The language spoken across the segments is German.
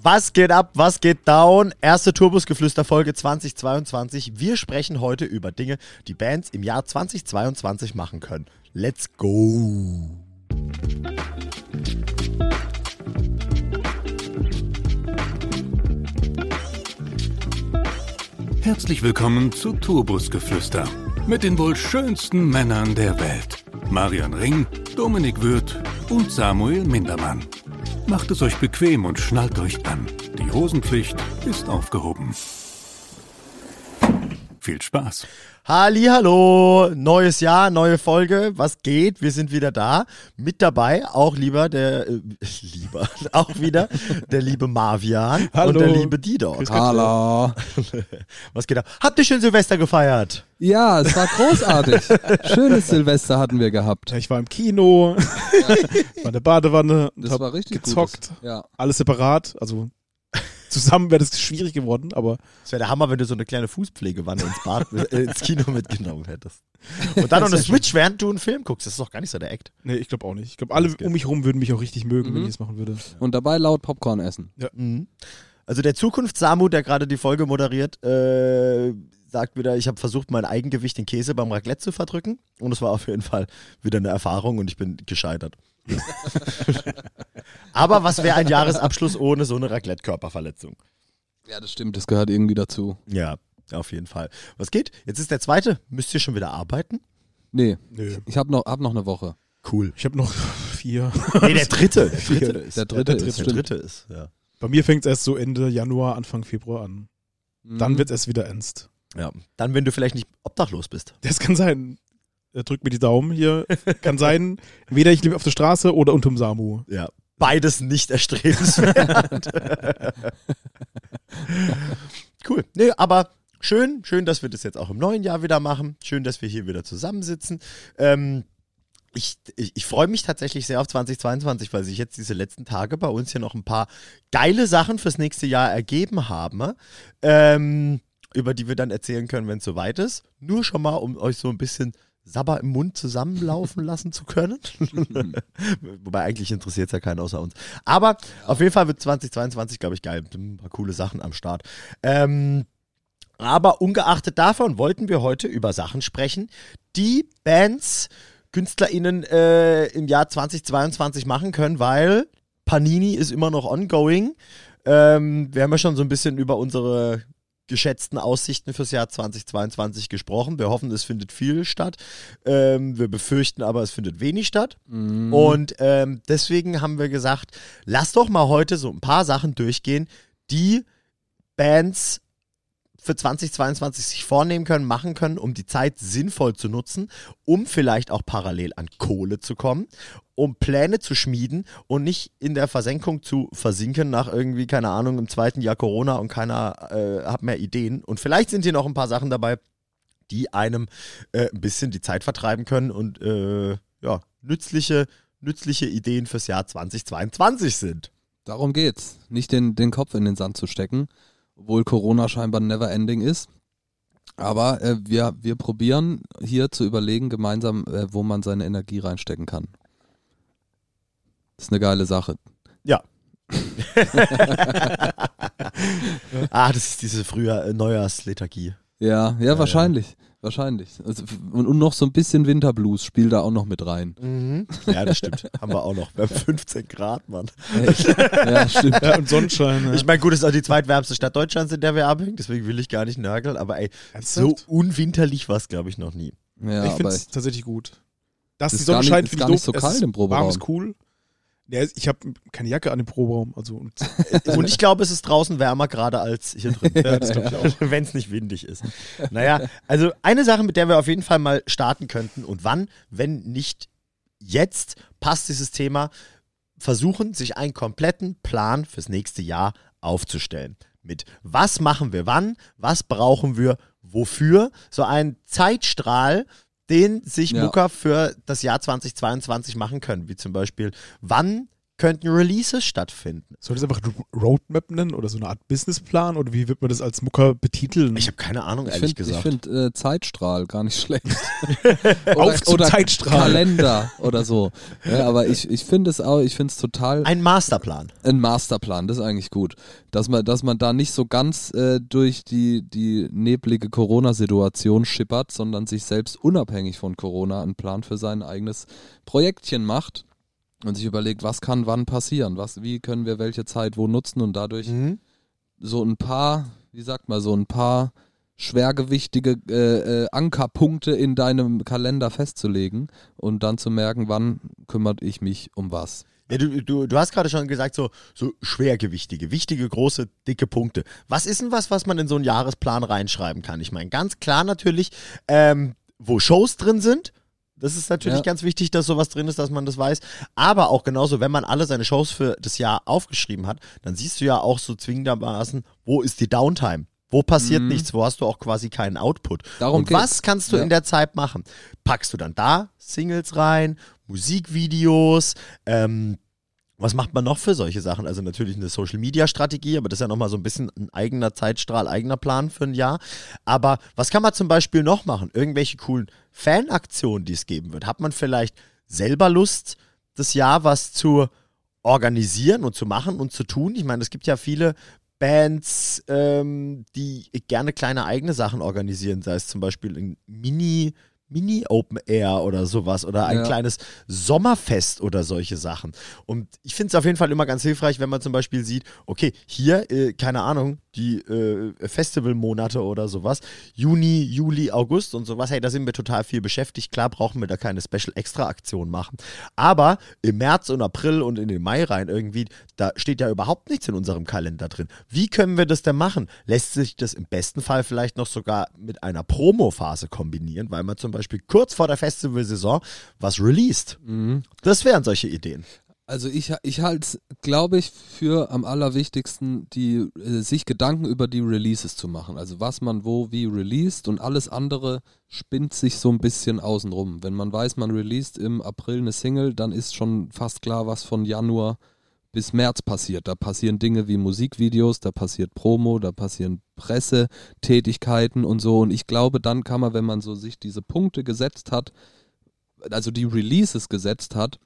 Was geht ab? Was geht down? Erste Turbusgeflüster Folge 2022. Wir sprechen heute über Dinge, die Bands im Jahr 2022 machen können. Let's go! Herzlich willkommen zu Turbusgeflüster mit den wohl schönsten Männern der Welt. Marian Ring, Dominik Würth und Samuel Mindermann. Macht es euch bequem und schnallt euch an. Die Hosenpflicht ist aufgehoben. Viel Spaß. Hallo, neues Jahr, neue Folge. Was geht? Wir sind wieder da. Mit dabei auch lieber der äh, lieber auch wieder der liebe Marvian Hallo. und der liebe Dido. Hallo. Was geht ab? Habt ihr schön Silvester gefeiert? Ja, es war großartig. Schönes Silvester hatten wir gehabt. Ich war im Kino, war in der Badewanne, Das hab war richtig gezockt. Gutes. Ja. Alles separat, also zusammen wäre das schwierig geworden, aber Es wäre der Hammer, wenn du so eine kleine Fußpflegewanne ins Bad, äh, ins Kino mitgenommen hättest. Und dann noch eine Switch, während du einen Film guckst. Das ist doch gar nicht so der Act. nee, ich glaube auch nicht. Ich glaube, alle um mich herum würden mich auch richtig mögen, wenn Mhm. ich es machen würde. Und dabei laut Popcorn essen. Mhm. Also der Zukunfts-Samu, der gerade die Folge moderiert, äh, sagt wieder, ich habe versucht, mein Eigengewicht in Käse beim Raclette zu verdrücken. Und es war auf jeden Fall wieder eine Erfahrung und ich bin gescheitert. Aber was wäre ein Jahresabschluss ohne so eine Raclette-Körperverletzung? Ja, das stimmt. Das gehört irgendwie dazu. Ja, auf jeden Fall. Was geht? Jetzt ist der zweite. Müsst ihr schon wieder arbeiten? Nee, Nö. ich hab noch, hab noch eine Woche. Cool. Ich habe noch vier. Nee, der dritte. Der dritte ist. Der dritte der ist, dritte ist, ja. Bei mir fängt es erst so Ende Januar, Anfang Februar an. Dann Mhm. wird es wieder ernst. ja. Dann, wenn du vielleicht nicht obdachlos bist. Das kann sein. Er drückt mir die Daumen hier. Kann sein, entweder ich lebe auf der Straße oder unterm Samu. Ja. Beides nicht erstrebenswert. cool. Nee, aber schön, schön, dass wir das jetzt auch im neuen Jahr wieder machen. Schön, dass wir hier wieder zusammensitzen. Ähm, ich, ich, ich freue mich tatsächlich sehr auf 2022, weil sich jetzt diese letzten Tage bei uns hier noch ein paar geile Sachen fürs nächste Jahr ergeben haben, ähm, über die wir dann erzählen können, wenn es soweit ist. Nur schon mal, um euch so ein bisschen Sabber im Mund zusammenlaufen lassen zu können. Wobei eigentlich interessiert es ja keinen außer uns. Aber auf jeden Fall wird 2022, glaube ich, geil. Ein paar coole Sachen am Start. Ähm, aber ungeachtet davon wollten wir heute über Sachen sprechen, die Bands, KünstlerInnen äh, im Jahr 2022 machen können, weil Panini ist immer noch ongoing. Ähm, wir haben ja schon so ein bisschen über unsere geschätzten Aussichten fürs Jahr 2022 gesprochen. Wir hoffen, es findet viel statt. Ähm, wir befürchten aber, es findet wenig statt. Mhm. Und ähm, deswegen haben wir gesagt, lass doch mal heute so ein paar Sachen durchgehen, die Bands für 2022 sich vornehmen können, machen können, um die Zeit sinnvoll zu nutzen, um vielleicht auch parallel an Kohle zu kommen, um Pläne zu schmieden und nicht in der Versenkung zu versinken nach irgendwie, keine Ahnung, im zweiten Jahr Corona und keiner äh, hat mehr Ideen. Und vielleicht sind hier noch ein paar Sachen dabei, die einem äh, ein bisschen die Zeit vertreiben können und äh, ja, nützliche, nützliche Ideen fürs Jahr 2022 sind. Darum geht's. Nicht den, den Kopf in den Sand zu stecken, obwohl Corona scheinbar never ending ist. Aber äh, wir, wir probieren hier zu überlegen gemeinsam, äh, wo man seine Energie reinstecken kann. Das ist eine geile Sache. Ja. ah, das ist diese früher äh, Neujahrslethargie. Ja, ja, wahrscheinlich. Wahrscheinlich. Also, und, noch so ein bisschen Winterblues spielt da auch noch mit rein. Mhm. Ja, das stimmt. Haben wir auch noch. Wir haben 15 Grad, Mann. Echt? ja, stimmt. Ja, und Sonnenschein. Ja. Ich meine, gut, es ist auch die zweitwärmste Stadt Deutschlands, in der wir abhängen, deswegen will ich gar nicht nörgeln, aber ey, so unwinterlich war es, glaube ich, noch nie. Ja, ich finde es tatsächlich gut. Dass Ist die Sonne gar nicht- scheint, finde ich doof. so Es kalt ist im Proberaum. Warm ist cool. Ja, ich habe keine Jacke an dem Proberaum. Also, und, Und ich glaube, es ist draußen wärmer gerade als hier drin. ja, das glaube ich auch. Wenn es nicht windig ist. Naja, also eine Sache, mit der wir auf jeden Fall mal starten könnten und wann, wenn nicht jetzt, passt dieses Thema, versuchen, sich einen kompletten Plan fürs nächste Jahr aufzustellen. Mit was machen wir wann, was brauchen wir wofür, so ein Zeitstrahl, den sich Ja. Mucker für das Jahr 2022 machen können, wie zum Beispiel, wann könnten Releases stattfinden. Soll das einfach Roadmap nennen oder so eine Art Businessplan oder wie wird man das als Mucker betiteln? Ich habe keine Ahnung, Ich ehrlich finde gesagt. find, äh, Zeitstrahl gar nicht schlecht. Auf zum oder Zeitstrahl. Kalender oder so. Ja, aber ich, ich finde es auch, ich finde es total Ein Masterplan. ein Masterplan, das ist eigentlich gut. Dass man, dass man da nicht so ganz äh, durch die, die neblige Corona-Situation schippert, sondern sich selbst unabhängig von Corona einen Plan für sein eigenes Projektchen macht und sich überlegt, was kann wann passieren, was, wie können wir welche Zeit wo nutzen und dadurch Mhm. so ein paar, wie sagt man, so ein paar schwergewichtige äh, äh, Ankerpunkte in deinem Kalender festzulegen und dann zu merken, wann kümmert ich mich um was. Ja, du, du, du hast gerade schon gesagt, so, so schwergewichtige, wichtige, große, dicke Punkte. Was ist denn was, was man in so einen Jahresplan reinschreiben kann? Ich meine, ganz klar natürlich, ähm, wo Shows drin sind. Das ist natürlich Ja. ganz wichtig, dass sowas drin ist, dass man das weiß. Aber auch genauso, wenn man alle seine Shows für das Jahr aufgeschrieben hat, dann siehst du ja auch so zwingendermaßen, wo ist die Downtime? Wo passiert Mhm. nichts? Wo hast du auch quasi keinen Output? Darum Und geht's. was kannst du Ja. in der Zeit machen? Packst du dann da Singles rein, Musikvideos, ähm, was macht man noch für solche Sachen? Also natürlich eine Social-Media-Strategie, aber das ist ja nochmal so ein bisschen ein eigener Zeitstrahl, eigener Plan für ein Jahr. Aber was kann man zum Beispiel noch machen? Irgendwelche coolen Fanaktionen, die es geben wird. Hat man vielleicht selber Lust, das Jahr was zu organisieren und zu machen und zu tun? Ich meine, es gibt ja viele Bands, ähm, die gerne kleine eigene Sachen organisieren, sei es zum Beispiel ein Mini- Mini-Open Air oder sowas oder ein Ja. kleines Sommerfest oder solche Sachen. Und ich finde es auf jeden Fall immer ganz hilfreich, wenn man zum Beispiel sieht, okay, hier, äh, keine Ahnung, die äh, Festivalmonate oder sowas, Juni, Juli, August und sowas, hey, da sind wir total viel beschäftigt. Klar brauchen wir da keine Special-Extra-Aktion machen. Aber im März und April und in den Mai rein irgendwie, da steht ja überhaupt nichts in unserem Kalender drin. Wie können wir das denn machen? Lässt sich das im besten Fall vielleicht noch sogar mit einer Promo-Phase kombinieren, weil man zum Beispiel kurz vor der Festivalsaison was released? Das wären solche Ideen. Also ich, ich halte es, glaube ich, für am allerwichtigsten, die, äh, sich Gedanken über die Releases zu machen. Also was man wo wie released und alles andere spinnt sich so ein bisschen außenrum. Wenn man weiß, man released im April eine Single, dann ist schon fast klar, was von Januar bis März passiert. Da passieren Dinge wie Musikvideos, da passiert Promo, da passieren Pressetätigkeiten und so. Und ich glaube, dann kann man, wenn man so sich diese Punkte gesetzt hat, also die Releases gesetzt hat,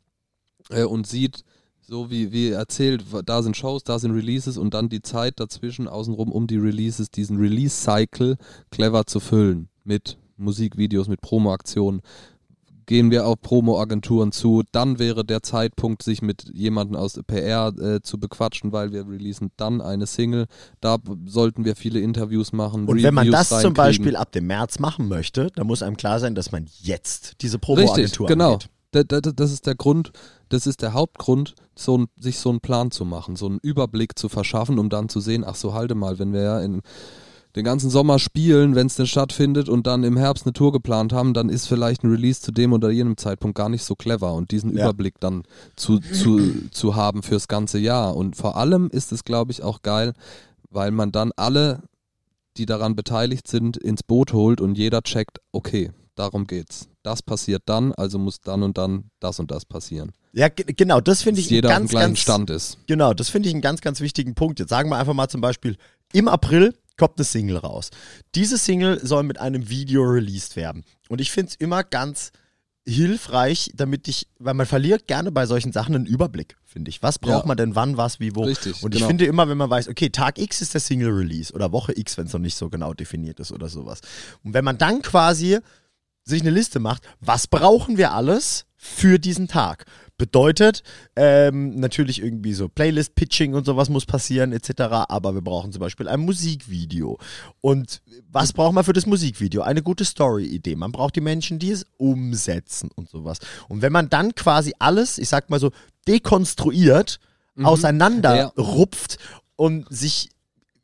äh, und sieht, so wie, wie erzählt, da sind Shows, da sind Releases und dann die Zeit dazwischen außenrum um die Releases, diesen Release-Cycle clever zu füllen mit Musikvideos, mit Promo-Aktionen. Gehen wir auf Promo-Agenturen zu, dann wäre der Zeitpunkt, sich mit jemandem aus PR äh, zu bequatschen, weil wir releasen dann eine Single. Da sollten wir viele Interviews machen. Und wenn man Reviews das zum. Beispiel ab dem März machen möchte, dann muss einem klar sein, dass man jetzt diese Promo-Agentur genau. angeht. Da, da, da- das ist der Grund, das ist der Hauptgrund, so ein, sich so einen Plan zu machen, so einen Überblick zu verschaffen, um dann zu sehen, ach so, halte mal, wenn wir ja in den ganzen Sommer spielen, wenn es denn stattfindet und dann im Herbst eine Tour geplant haben, dann ist vielleicht ein Release zu dem oder jenem Zeitpunkt gar nicht so clever und diesen Ja. Überblick dann zu, zu, zu haben fürs ganze Jahr. Und vor allem ist es, glaube ich, auch geil, weil man dann alle, die daran beteiligt sind, ins Boot holt und jeder checkt, okay, darum geht's. Das passiert dann, also muss dann und dann das und das passieren. Ja, ge- genau, das finde ich jeder einen auf dem ganz, gleichen ganz, Stand ist. Genau, das finde ich einen ganz, ganz wichtigen Punkt. Jetzt sagen wir einfach mal zum Beispiel, im April kommt eine Single raus. Diese Single soll mit einem Video released werden. Und ich finde es immer ganz hilfreich, damit ich, weil man verliert gerne bei solchen Sachen einen Überblick, finde ich. Was braucht Ja. man denn wann, was, wie, wo? Richtig, Und ich genau. finde immer, wenn man weiß, okay, Tag X ist der Single Release oder Woche X, wenn es noch nicht so genau definiert ist oder sowas. Und wenn man dann quasi sich eine Liste macht, was brauchen wir alles für diesen Tag? Bedeutet ähm, natürlich irgendwie so Playlist-Pitching und sowas muss passieren etc. Aber wir brauchen zum Beispiel ein Musikvideo. Und was braucht man für das Musikvideo? Eine gute Story-Idee. Man braucht die Menschen, die es umsetzen und sowas. Und wenn man dann quasi alles, ich sag mal so, dekonstruiert, auseinander Ja. rupft und sich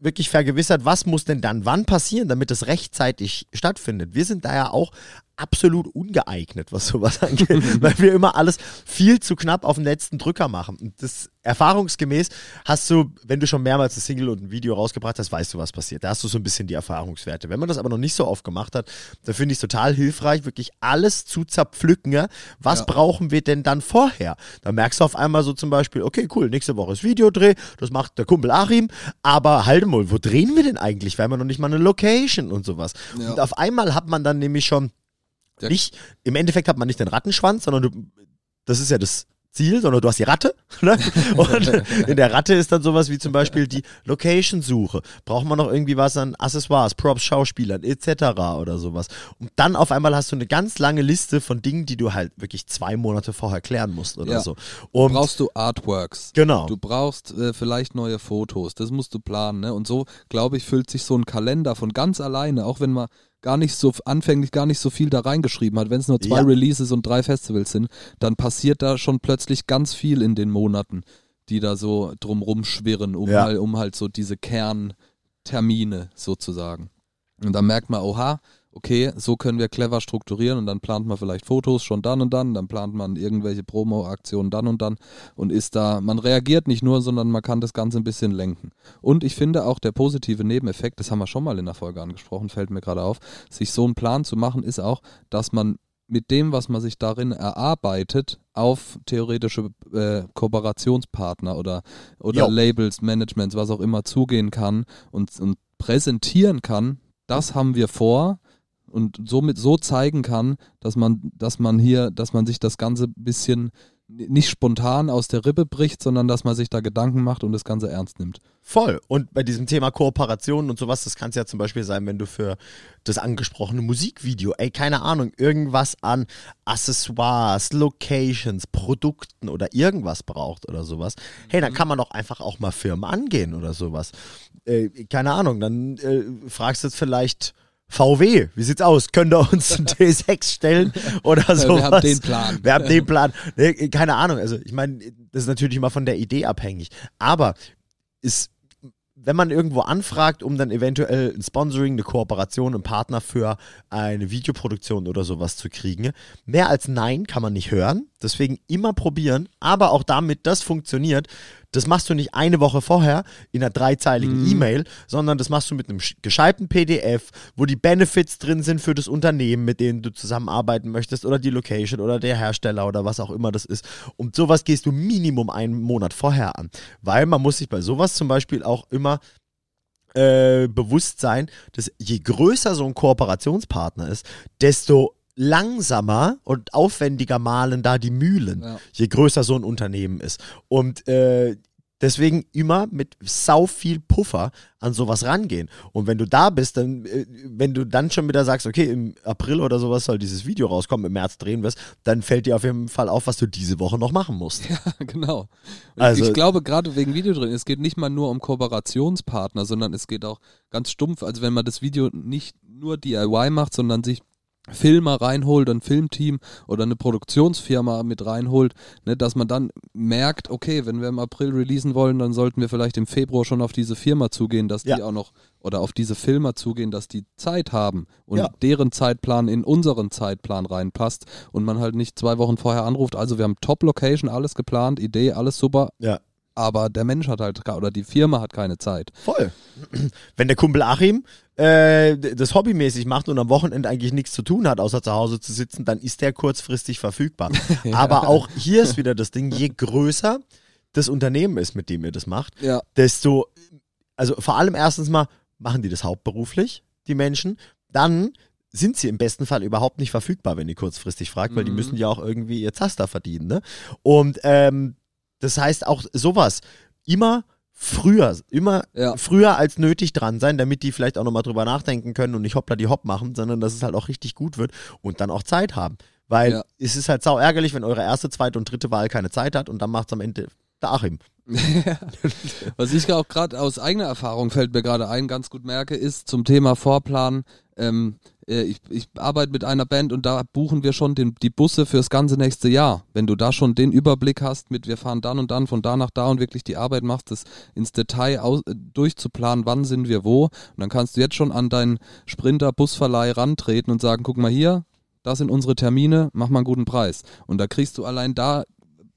wirklich vergewissert, was muss denn dann wann passieren, damit es rechtzeitig stattfindet. Wir sind da ja auch absolut ungeeignet, was sowas angeht, weil wir immer alles viel zu knapp auf den letzten Drücker machen. Und das erfahrungsgemäß hast du, wenn du schon mehrmals ein Single und ein Video rausgebracht hast, weißt du, was passiert. Da hast du so ein bisschen die Erfahrungswerte. Wenn man das aber noch nicht so oft gemacht hat, da finde ich es total hilfreich, wirklich alles zu zerpflücken. Ja? Was Ja. brauchen wir denn dann vorher? Da merkst du auf einmal so zum Beispiel, okay, cool, nächste Woche ist Videodreh, das macht der Kumpel Achim, aber halt mal, wo drehen wir denn eigentlich? Wir haben ja noch nicht mal eine Location und sowas. Ja. Und auf einmal hat man dann nämlich schon Der- nicht, im Endeffekt hat man nicht den Rattenschwanz, sondern du, das ist ja das Ziel, sondern du hast die Ratte. Ne? Und in der Ratte ist dann sowas wie zum Beispiel die Location-Suche. Braucht man noch irgendwie was an Accessoires, Props, Schauspielern etc. oder sowas. Und dann auf einmal hast du eine ganz lange Liste von Dingen, die du halt wirklich zwei Monate vorher klären musst oder Ja. so. Und brauchst du Artworks. genau. Du brauchst äh, vielleicht neue Fotos, das musst du planen. Ne? Und so, glaube ich, füllt sich so ein Kalender von ganz alleine, auch wenn man gar nicht so anfänglich gar nicht so viel da reingeschrieben hat, wenn es nur zwei Ja. Releases und drei Festivals sind, dann passiert da schon plötzlich ganz viel in den Monaten, die da so drumrum schwirren, um, Ja. halt, um halt so diese Kerntermine sozusagen. Und dann merkt man, oha, okay, so können wir clever strukturieren und dann plant man vielleicht Fotos schon dann und dann, dann plant man irgendwelche Promo-Aktionen dann und dann und ist da, man reagiert nicht nur, sondern man kann das Ganze ein bisschen lenken. Und ich finde auch der positive Nebeneffekt, das haben wir schon mal in der Folge angesprochen, fällt mir gerade auf, sich so einen Plan zu machen, ist auch, dass man mit dem, was man sich darin erarbeitet, auf theoretische äh, Kooperationspartner oder, oder Jo. Labels, Managements, was auch immer zugehen kann und, und präsentieren kann, das haben wir vor und somit so zeigen kann, dass man, dass man hier, dass man sich das Ganze ein bisschen nicht spontan aus der Rippe bricht, sondern dass man sich da Gedanken macht und das Ganze ernst nimmt. Voll. Und bei diesem Thema Kooperationen und sowas, das kann es ja zum Beispiel sein, wenn du für das angesprochene Musikvideo, ey, keine Ahnung, irgendwas an Accessoires, Locations, Produkten oder irgendwas braucht oder sowas. Hey, dann kann man doch einfach auch mal Firmen angehen oder sowas. Äh, keine Ahnung, dann äh, fragst du jetzt vielleicht. VW, wie sieht's aus? Könnt ihr uns einen T6 stellen oder wir sowas? haben den Plan. Wir haben den Plan. Nee, keine Ahnung. Also, ich meine, das ist natürlich immer von der Idee abhängig. Aber ist, wenn man irgendwo anfragt, um dann eventuell ein Sponsoring, eine Kooperation, einen Partner für eine Videoproduktion oder sowas zu kriegen, mehr als Nein kann man nicht hören. Deswegen immer probieren. Aber auch damit das funktioniert, das machst du nicht eine Woche vorher in einer dreizeiligen Mhm. E-Mail, sondern das machst du mit einem sch- gescheiten PDF, wo die Benefits drin sind für das Unternehmen, mit denen du zusammenarbeiten möchtest oder die Location oder der Hersteller oder was auch immer das ist. Und sowas gehst du Minimum einen Monat vorher an, weil man muss sich bei sowas zum Beispiel auch immer äh, bewusst sein, dass je größer so ein Kooperationspartner ist, desto langsamer und aufwendiger malen da die Mühlen, Ja. je größer so ein Unternehmen ist. Und äh, deswegen immer mit sau viel Puffer an sowas rangehen. Und wenn du da bist, dann, äh, wenn du dann schon wieder sagst, okay, im April oder sowas soll dieses Video rauskommen, im März drehen wir es, dann fällt dir auf jeden Fall auf, was du diese Woche noch machen musst. genau. Und Also- ich glaube, gerade wegen Videodrehen, es geht nicht mal nur um Kooperationspartner, sondern es geht auch ganz stumpf, also wenn man das Video nicht nur DIY macht, sondern sich Filmer reinholt, ein Filmteam oder eine Produktionsfirma mit reinholt, ne, dass man dann merkt, okay, wenn wir im April releasen wollen, dann sollten wir vielleicht im Februar schon auf diese Firma zugehen, dass die Ja. auch noch oder auf diese Filmer zugehen, dass die Zeit haben und Ja. deren Zeitplan in unseren Zeitplan reinpasst und man halt nicht zwei Wochen vorher anruft. Also wir haben Top-Location, alles geplant, Idee, alles super, Ja. Aber der Mensch hat halt, oder die Firma hat keine Zeit. Voll. Wenn der Kumpel Achim äh, das hobbymäßig macht und am Wochenende eigentlich nichts zu tun hat, außer zu Hause zu sitzen, dann ist der kurzfristig verfügbar. Aber auch hier ist wieder das Ding, je größer das Unternehmen ist, mit dem ihr das macht, Ja. desto, also vor allem erstens mal, machen die das hauptberuflich, die Menschen, dann sind sie im besten Fall überhaupt nicht verfügbar, wenn ihr kurzfristig fragt, weil die Mhm. müssen ja auch irgendwie ihr Zaster verdienen. Ne? Und ähm, das heißt auch sowas, immer früher, immer Ja. früher als nötig dran sein, damit die vielleicht auch nochmal drüber nachdenken können und nicht hoppla die hopp machen, sondern dass es halt auch richtig gut wird und dann auch Zeit haben. Weil Ja. es ist halt sau ärgerlich, wenn eure erste, zweite und dritte Wahl keine Zeit hat und dann macht es am Ende der Achim. Was ich auch gerade aus eigener Erfahrung fällt mir gerade ein, ganz gut merke, ist zum Thema Vorplan. Ähm, äh, ich, ich arbeite mit einer Band und da buchen wir schon den, die Busse fürs ganze nächste Jahr. Wenn du da schon den Überblick hast mit wir fahren dann und dann von da nach da und wirklich die Arbeit machst, das ins Detail aus, äh, durchzuplanen, wann sind wir wo. Und dann kannst du jetzt schon an deinen Sprinter Busverleih rantreten und sagen, guck mal hier, das sind unsere Termine, mach mal einen guten Preis. Und da kriegst du allein da,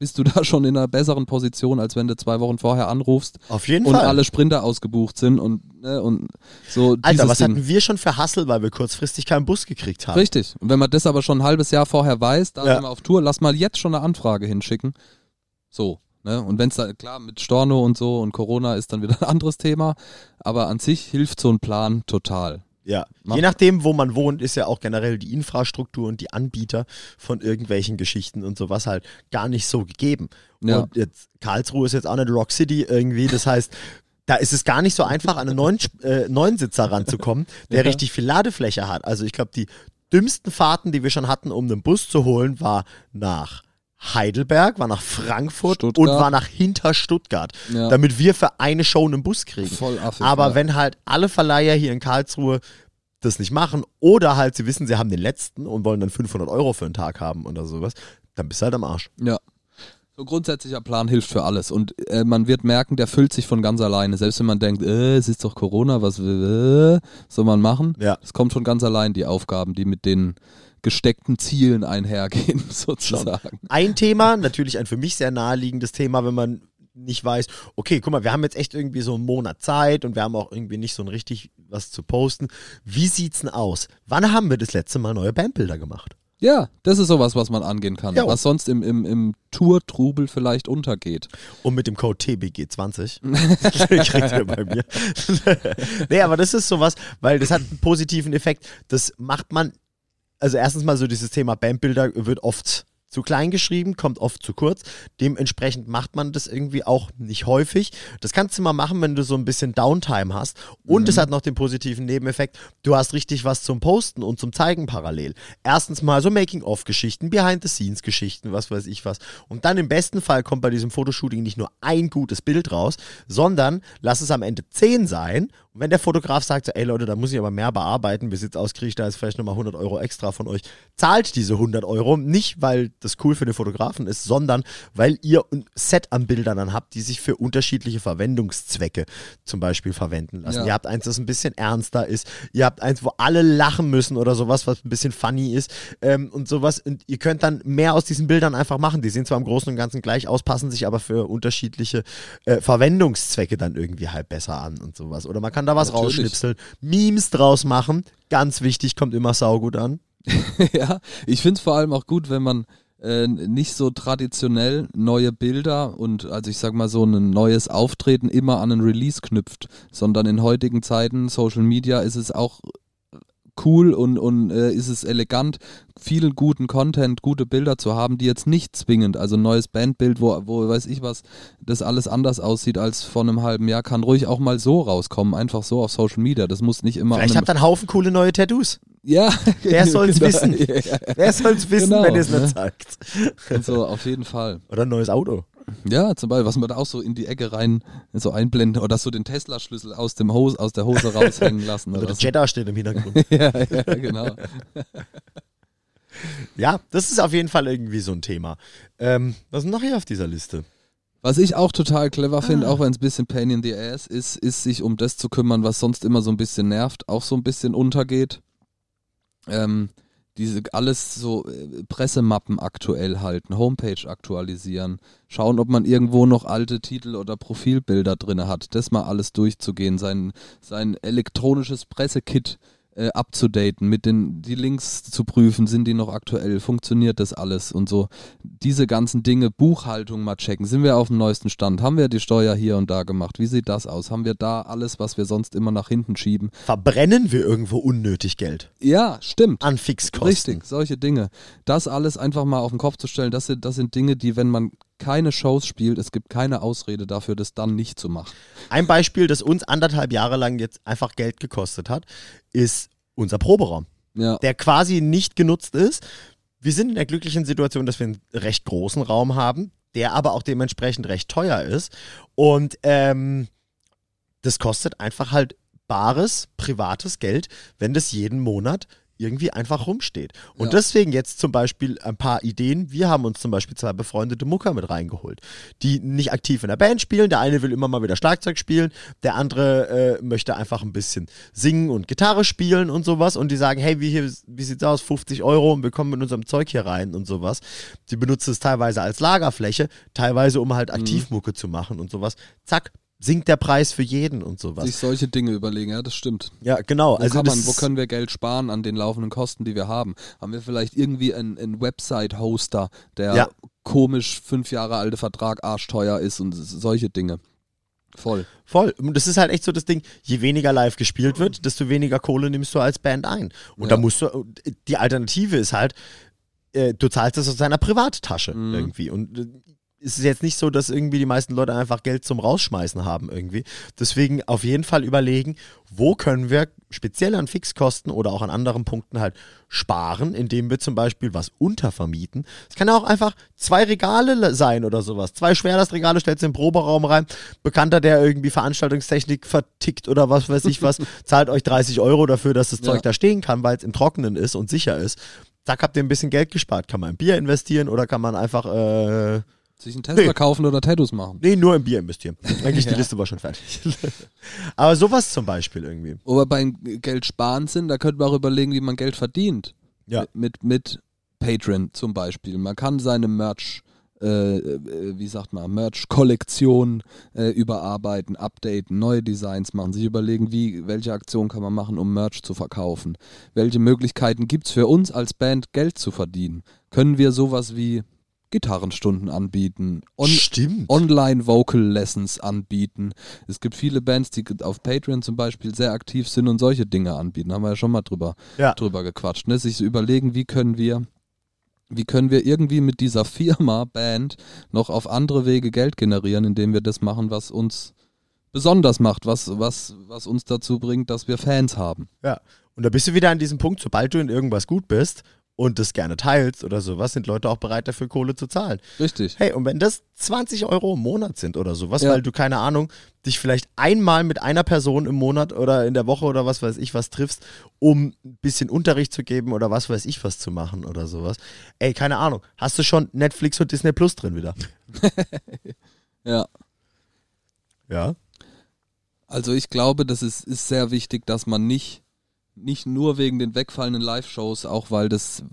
bist du da schon in einer besseren Position, als wenn du zwei Wochen vorher anrufst Auf jeden und Fall. alle Sprinter ausgebucht sind und, ne, und so Alter, was Ding. hatten wir schon für Hassel, weil wir kurzfristig keinen Bus gekriegt haben? Richtig. Und wenn man das aber schon ein halbes Jahr vorher weiß, da Ja. sind wir auf Tour, lass mal jetzt schon eine Anfrage hinschicken. So. Ne? Und wenn es da, klar, mit Storno und so und Corona ist dann wieder ein anderes Thema, aber an sich hilft so ein Plan total. Ja, Mach- je nachdem, wo man wohnt, ist ja auch generell die Infrastruktur und die Anbieter von irgendwelchen Geschichten und sowas halt gar nicht so gegeben. Ja. Und jetzt Karlsruhe ist jetzt auch nicht Rock City irgendwie, das heißt, da ist es gar nicht so einfach, an einen neuen, äh, neuen Sitzer ranzukommen, der Ja. richtig viel Ladefläche hat. Also ich glaube, die dümmsten Fahrten, die wir schon hatten, um einen Bus zu holen, war nach Heidelberg, war nach Frankfurt und Stuttgart. war nach hinter Stuttgart, Ja. damit wir für eine Show einen Bus kriegen. Voll affig. Aber ja. wenn halt alle Verleiher hier in Karlsruhe das nicht machen oder halt sie wissen, sie haben den letzten und wollen dann 500 Euro für einen Tag haben oder sowas, dann bist du halt am Arsch. Ja. So grundsätzlicher Plan hilft für alles und äh, man wird merken, der füllt sich von ganz alleine. Selbst wenn man denkt, äh, es ist doch Corona, was äh, soll man machen? Ja. Es kommt von ganz allein die Aufgaben, die mit den gesteckten Zielen einhergehen, sozusagen. Ein Thema, natürlich ein für mich sehr naheliegendes Thema, wenn man nicht weiß, okay, guck mal, wir haben jetzt echt irgendwie so einen Monat Zeit und wir haben auch irgendwie nicht so ein richtig was zu posten. Wie sieht's denn aus? Wann haben wir das letzte Mal neue Bandbilder gemacht? Ja, das ist sowas, was man angehen kann, Jo. was sonst im, im, im Tour-Trubel vielleicht untergeht. Und mit dem Code TBG20 kriegt ihr bei mir. nee, aber das ist sowas, weil das hat einen positiven Effekt. Das macht man, also erstens mal so dieses Thema Bandbilder wird oft zu klein geschrieben, kommt oft zu kurz. Dementsprechend macht man das irgendwie auch nicht häufig. Das kannst du mal machen, wenn du so ein bisschen Downtime hast. Und es hat noch den positiven Nebeneffekt, du hast richtig was zum Posten und zum Zeigen parallel. Erstens mal so Making-of-Geschichten, Behind-the-Scenes-Geschichten, was weiß ich was. Und dann im besten Fall kommt bei diesem Fotoshooting nicht nur ein gutes Bild raus, sondern lass es am Ende zehn sein. Und wenn der Fotograf sagt, so, ey Leute, da muss ich aber mehr bearbeiten, wie sieht's aus, kriege ich da jetzt vielleicht nochmal 100 Euro extra von euch, zahlt diese 100 Euro. Nicht, weil das cool für den Fotografen ist, sondern weil ihr ein Set an Bildern dann habt, die sich für unterschiedliche Verwendungszwecke zum Beispiel verwenden lassen. Ja. Ihr habt eins, das ein bisschen ernster ist. Ihr habt eins, wo alle lachen müssen oder sowas, was ein bisschen funny ist ähm, und sowas. Und ihr könnt dann mehr aus diesen Bildern einfach machen. Die sehen zwar im Großen und Ganzen gleich aus, passen sich aber für unterschiedliche äh, Verwendungszwecke dann irgendwie halt besser an und sowas. Oder man kann da was Natürlich. rausschnipseln, Memes draus machen. Ganz wichtig, kommt immer saugut an. ja, ich finde es vor allem auch gut, wenn man äh, nicht so traditionell neue Bilder und also ich sag mal so ein neues Auftreten immer an einen Release knüpft, sondern in heutigen Zeiten Social Media ist es auch cool und, und äh, ist es elegant, viel guten Content, gute Bilder zu haben, die jetzt nicht zwingend, also ein neues Bandbild, wo, wo weiß ich was, das alles anders aussieht als vor einem halben Jahr, kann ruhig auch mal so rauskommen, einfach so auf Social Media. Das muss nicht immer Vielleicht habt ihr einen Haufen coole neue Tattoos. ja, Wer soll's genau. wissen? Ja, ja. Wer soll's wissen, Genau, wenn ihr es nicht ne? sagt? Also auf jeden Fall. Oder ein neues Auto. Ja, zum Beispiel, was man da auch so in die Ecke rein so einblenden oder so den Tesla-Schlüssel aus, dem Hose, aus der Hose raushängen lassen. Oder Oder der. Jetta steht im Hintergrund. ja, ja, genau. ja, das ist auf jeden Fall irgendwie so ein Thema. Ähm, was ist noch hier auf dieser Liste? Was ich auch total clever finde, Ah. auch wenn es ein bisschen Pain in the Ass ist, ist sich um das zu kümmern, was sonst immer so ein bisschen nervt, auch so ein bisschen untergeht. Ähm, diese alles so äh, Pressemappen aktuell halten, Homepage aktualisieren, schauen, ob man irgendwo noch alte Titel oder Profilbilder drin hat, das mal alles durchzugehen, sein, sein elektronisches Pressekit äh, abzudaten, mit den die Links zu prüfen, sind die noch aktuell, funktioniert das alles und so. Diese ganzen Dinge, Buchhaltung mal checken, sind wir auf dem neuesten Stand, haben wir die Steuer hier und da gemacht, wie sieht das aus, haben wir da alles, was wir sonst immer nach hinten schieben? Verbrennen wir irgendwo unnötig Geld Ja, stimmt. an Fixkosten? Richtig, solche Dinge. Das alles einfach mal auf den Kopf zu stellen, das sind, das sind Dinge, die, wenn man keine Shows spielt, es gibt keine Ausrede dafür, das dann nicht zu machen. Ein Beispiel, das uns anderthalb Jahre lang jetzt einfach Geld gekostet hat, ist unser Proberaum, Ja, der quasi nicht genutzt ist. Wir sind in der glücklichen Situation, dass wir einen recht großen Raum haben, der aber auch dementsprechend recht teuer ist. Und ähm, das kostet einfach halt bares, privates Geld, wenn das jeden Monat irgendwie einfach rumsteht. Und Ja. deswegen jetzt zum Beispiel ein paar Ideen. Wir haben uns zum Beispiel zwei befreundete Mucker mit reingeholt, die nicht aktiv in der Band spielen. Der eine will immer mal wieder Schlagzeug spielen, der andere äh, möchte einfach ein bisschen singen und Gitarre spielen und sowas. Und die sagen, hey, wie, hier, wie sieht's aus? 50 Euro und wir kommen mit unserem Zeug hier rein und sowas. Die benutzen es teilweise als Lagerfläche, teilweise um halt Aktivmucke zu machen und sowas. Zack, sinkt der Preis für jeden und sowas. Sich solche Dinge überlegen, ja, das stimmt. ja, genau. Wo, also kann man, wo können wir Geld sparen an den laufenden Kosten, die wir haben? Haben wir vielleicht irgendwie einen, einen Website-Hoster, der Ja. komisch fünf Jahre alte Vertrag arschteuer ist und solche Dinge. Voll. Voll. Und das ist halt echt so das Ding, je weniger live gespielt wird, desto weniger Kohle nimmst du als Band ein. Und Ja. da musst du, die Alternative ist halt, äh, du zahlst das aus deiner Privattasche Mhm. irgendwie. Und äh, es ist jetzt nicht so, dass irgendwie die meisten Leute einfach Geld zum Rausschmeißen haben irgendwie. Deswegen auf jeden Fall überlegen, wo können wir speziell an Fixkosten oder auch an anderen Punkten halt sparen, indem wir zum Beispiel was untervermieten. Es kann ja auch einfach zwei Regale le- sein oder sowas. Zwei Schwerlastregale stellst du den Proberaum rein. Bekannter, der irgendwie Veranstaltungstechnik vertickt oder was weiß ich was, zahlt euch 30 Euro dafür, dass das Ja. Zeug da stehen kann, weil es im Trockenen ist und sicher ist. Zack, habt ihr ein bisschen Geld gespart. Kann man in Bier investieren oder kann man einfach, äh, Sich einen Tesla Nee. kaufen oder Tattoos machen. nee, nur in Bier investieren. Eigentlich die Ja. Liste war schon fertig. Aber sowas zum Beispiel irgendwie. Wo wir beim Geld sparen sind, da könnte man auch überlegen, wie man Geld verdient. Ja. Mit, mit Patreon zum Beispiel. Man kann seine Merch, äh, äh, wie sagt man, Merch-Kollektion äh, überarbeiten, updaten, neue Designs machen, sich überlegen, wie, welche Aktion kann man machen, um Merch zu verkaufen. Welche Möglichkeiten gibt es für uns als Band, Geld zu verdienen? Können wir sowas wie Gitarrenstunden anbieten, on Stimmt. Online-Vocal-Lessons anbieten. Es gibt viele Bands, die auf Patreon zum Beispiel sehr aktiv sind und solche Dinge anbieten. Haben wir ja schon mal drüber, Ja. drüber gequatscht. Ne? Sich zu überlegen, wie können wir, wie können wir irgendwie mit dieser Firma, Band, noch auf andere Wege Geld generieren, indem wir das machen, was uns besonders macht, was, was, was uns dazu bringt, dass wir Fans haben. Ja. Und da bist du wieder an diesem Punkt, sobald du in irgendwas gut bist und das gerne teilst oder sowas, sind Leute auch bereit dafür Kohle zu zahlen. Richtig. Hey, und wenn das 20 Euro im Monat sind oder sowas, Ja. weil du, keine Ahnung, dich vielleicht einmal mit einer Person im Monat oder in der Woche oder was weiß ich was triffst, um ein bisschen Unterricht zu geben oder was weiß ich was zu machen oder sowas. Ey, keine Ahnung, hast du schon Netflix und Disney Plus drin wieder? Ja. Ja. Also ich glaube, das ist, ist sehr wichtig, dass man nicht, nicht nur wegen den wegfallenden Live-Shows, auch weil das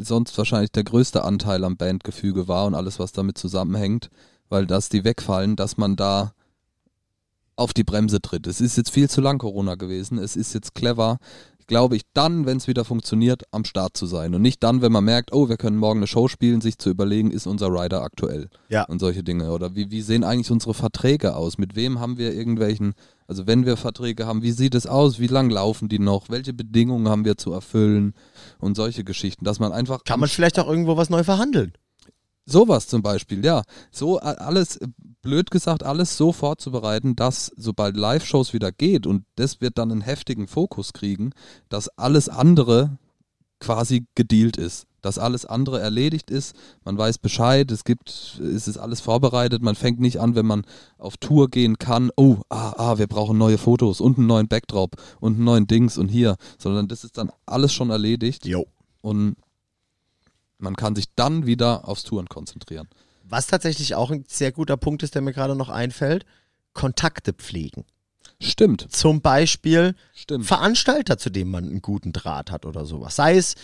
sonst wahrscheinlich der größte Anteil am Bandgefüge war und alles, was damit zusammenhängt, weil dass die wegfallen, dass man da auf die Bremse tritt. Es ist jetzt viel zu lang Corona gewesen. Es ist jetzt clever, glaube ich, dann, wenn es wieder funktioniert, am Start zu sein. Und nicht dann, wenn man merkt, oh, wir können morgen eine Show spielen, sich zu überlegen, ist unser Rider aktuell. Ja. Und solche Dinge. Oder wie, wie sehen eigentlich unsere Verträge aus? Mit wem haben wir irgendwelchen, also wenn wir Verträge haben, wie sieht es aus? Wie lang laufen die noch? Welche Bedingungen haben wir zu erfüllen? Und solche Geschichten. Dass man einfach Kann man vielleicht auch irgendwo was neu verhandeln? Sowas zum Beispiel, ja. So alles, blöd gesagt, alles so vorzubereiten, dass sobald Live-Shows wieder geht und das wird dann einen heftigen Fokus kriegen, dass alles andere quasi gedealt ist. Dass alles andere erledigt ist, man weiß Bescheid, es gibt, es ist alles vorbereitet, man fängt nicht an, wenn man auf Tour gehen kann, oh, ah, ah, wir brauchen neue Fotos und einen neuen Backdrop und einen neuen Dings und hier, sondern das ist dann alles schon erledigt Jo. und man kann sich dann wieder aufs Touren konzentrieren. Was tatsächlich auch ein sehr guter Punkt ist, der mir gerade noch einfällt, Kontakte pflegen. Stimmt, Zum Beispiel stimmt. Veranstalter, zu dem man einen guten Draht hat oder sowas. Sei es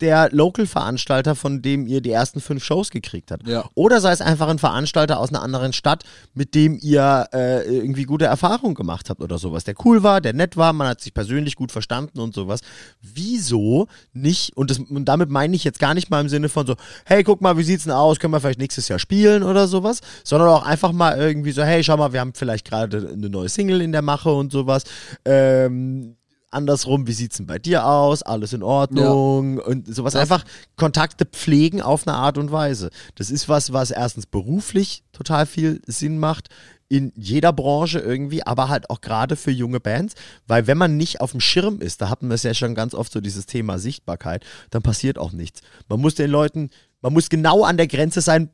der Local-Veranstalter, von dem ihr die ersten fünf Shows gekriegt habt. Ja. Oder sei es einfach ein Veranstalter aus einer anderen Stadt, mit dem ihr äh, irgendwie gute Erfahrungen gemacht habt oder sowas. Der cool war, der nett war, man hat sich persönlich gut verstanden und sowas. Wieso nicht, und, das, und damit meine ich jetzt gar nicht mal im Sinne von so, hey, guck mal, wie sieht's denn aus, können wir vielleicht nächstes Jahr spielen oder sowas, sondern auch einfach mal irgendwie so, hey, schau mal, wir haben vielleicht gerade eine neue Single in der Mache und sowas. Ähm, andersrum, wie sieht's denn bei dir aus? Alles in Ordnung und sowas Das- einfach Kontakte pflegen auf eine Art und Weise. Das ist was, was erstens beruflich total viel Sinn macht in jeder Branche irgendwie, aber halt auch gerade für junge Bands, weil wenn man nicht auf dem Schirm ist, da hatten wir es ja schon ganz oft so dieses Thema Sichtbarkeit, dann passiert auch nichts. Man muss den Leuten, man muss genau an der Grenze sein,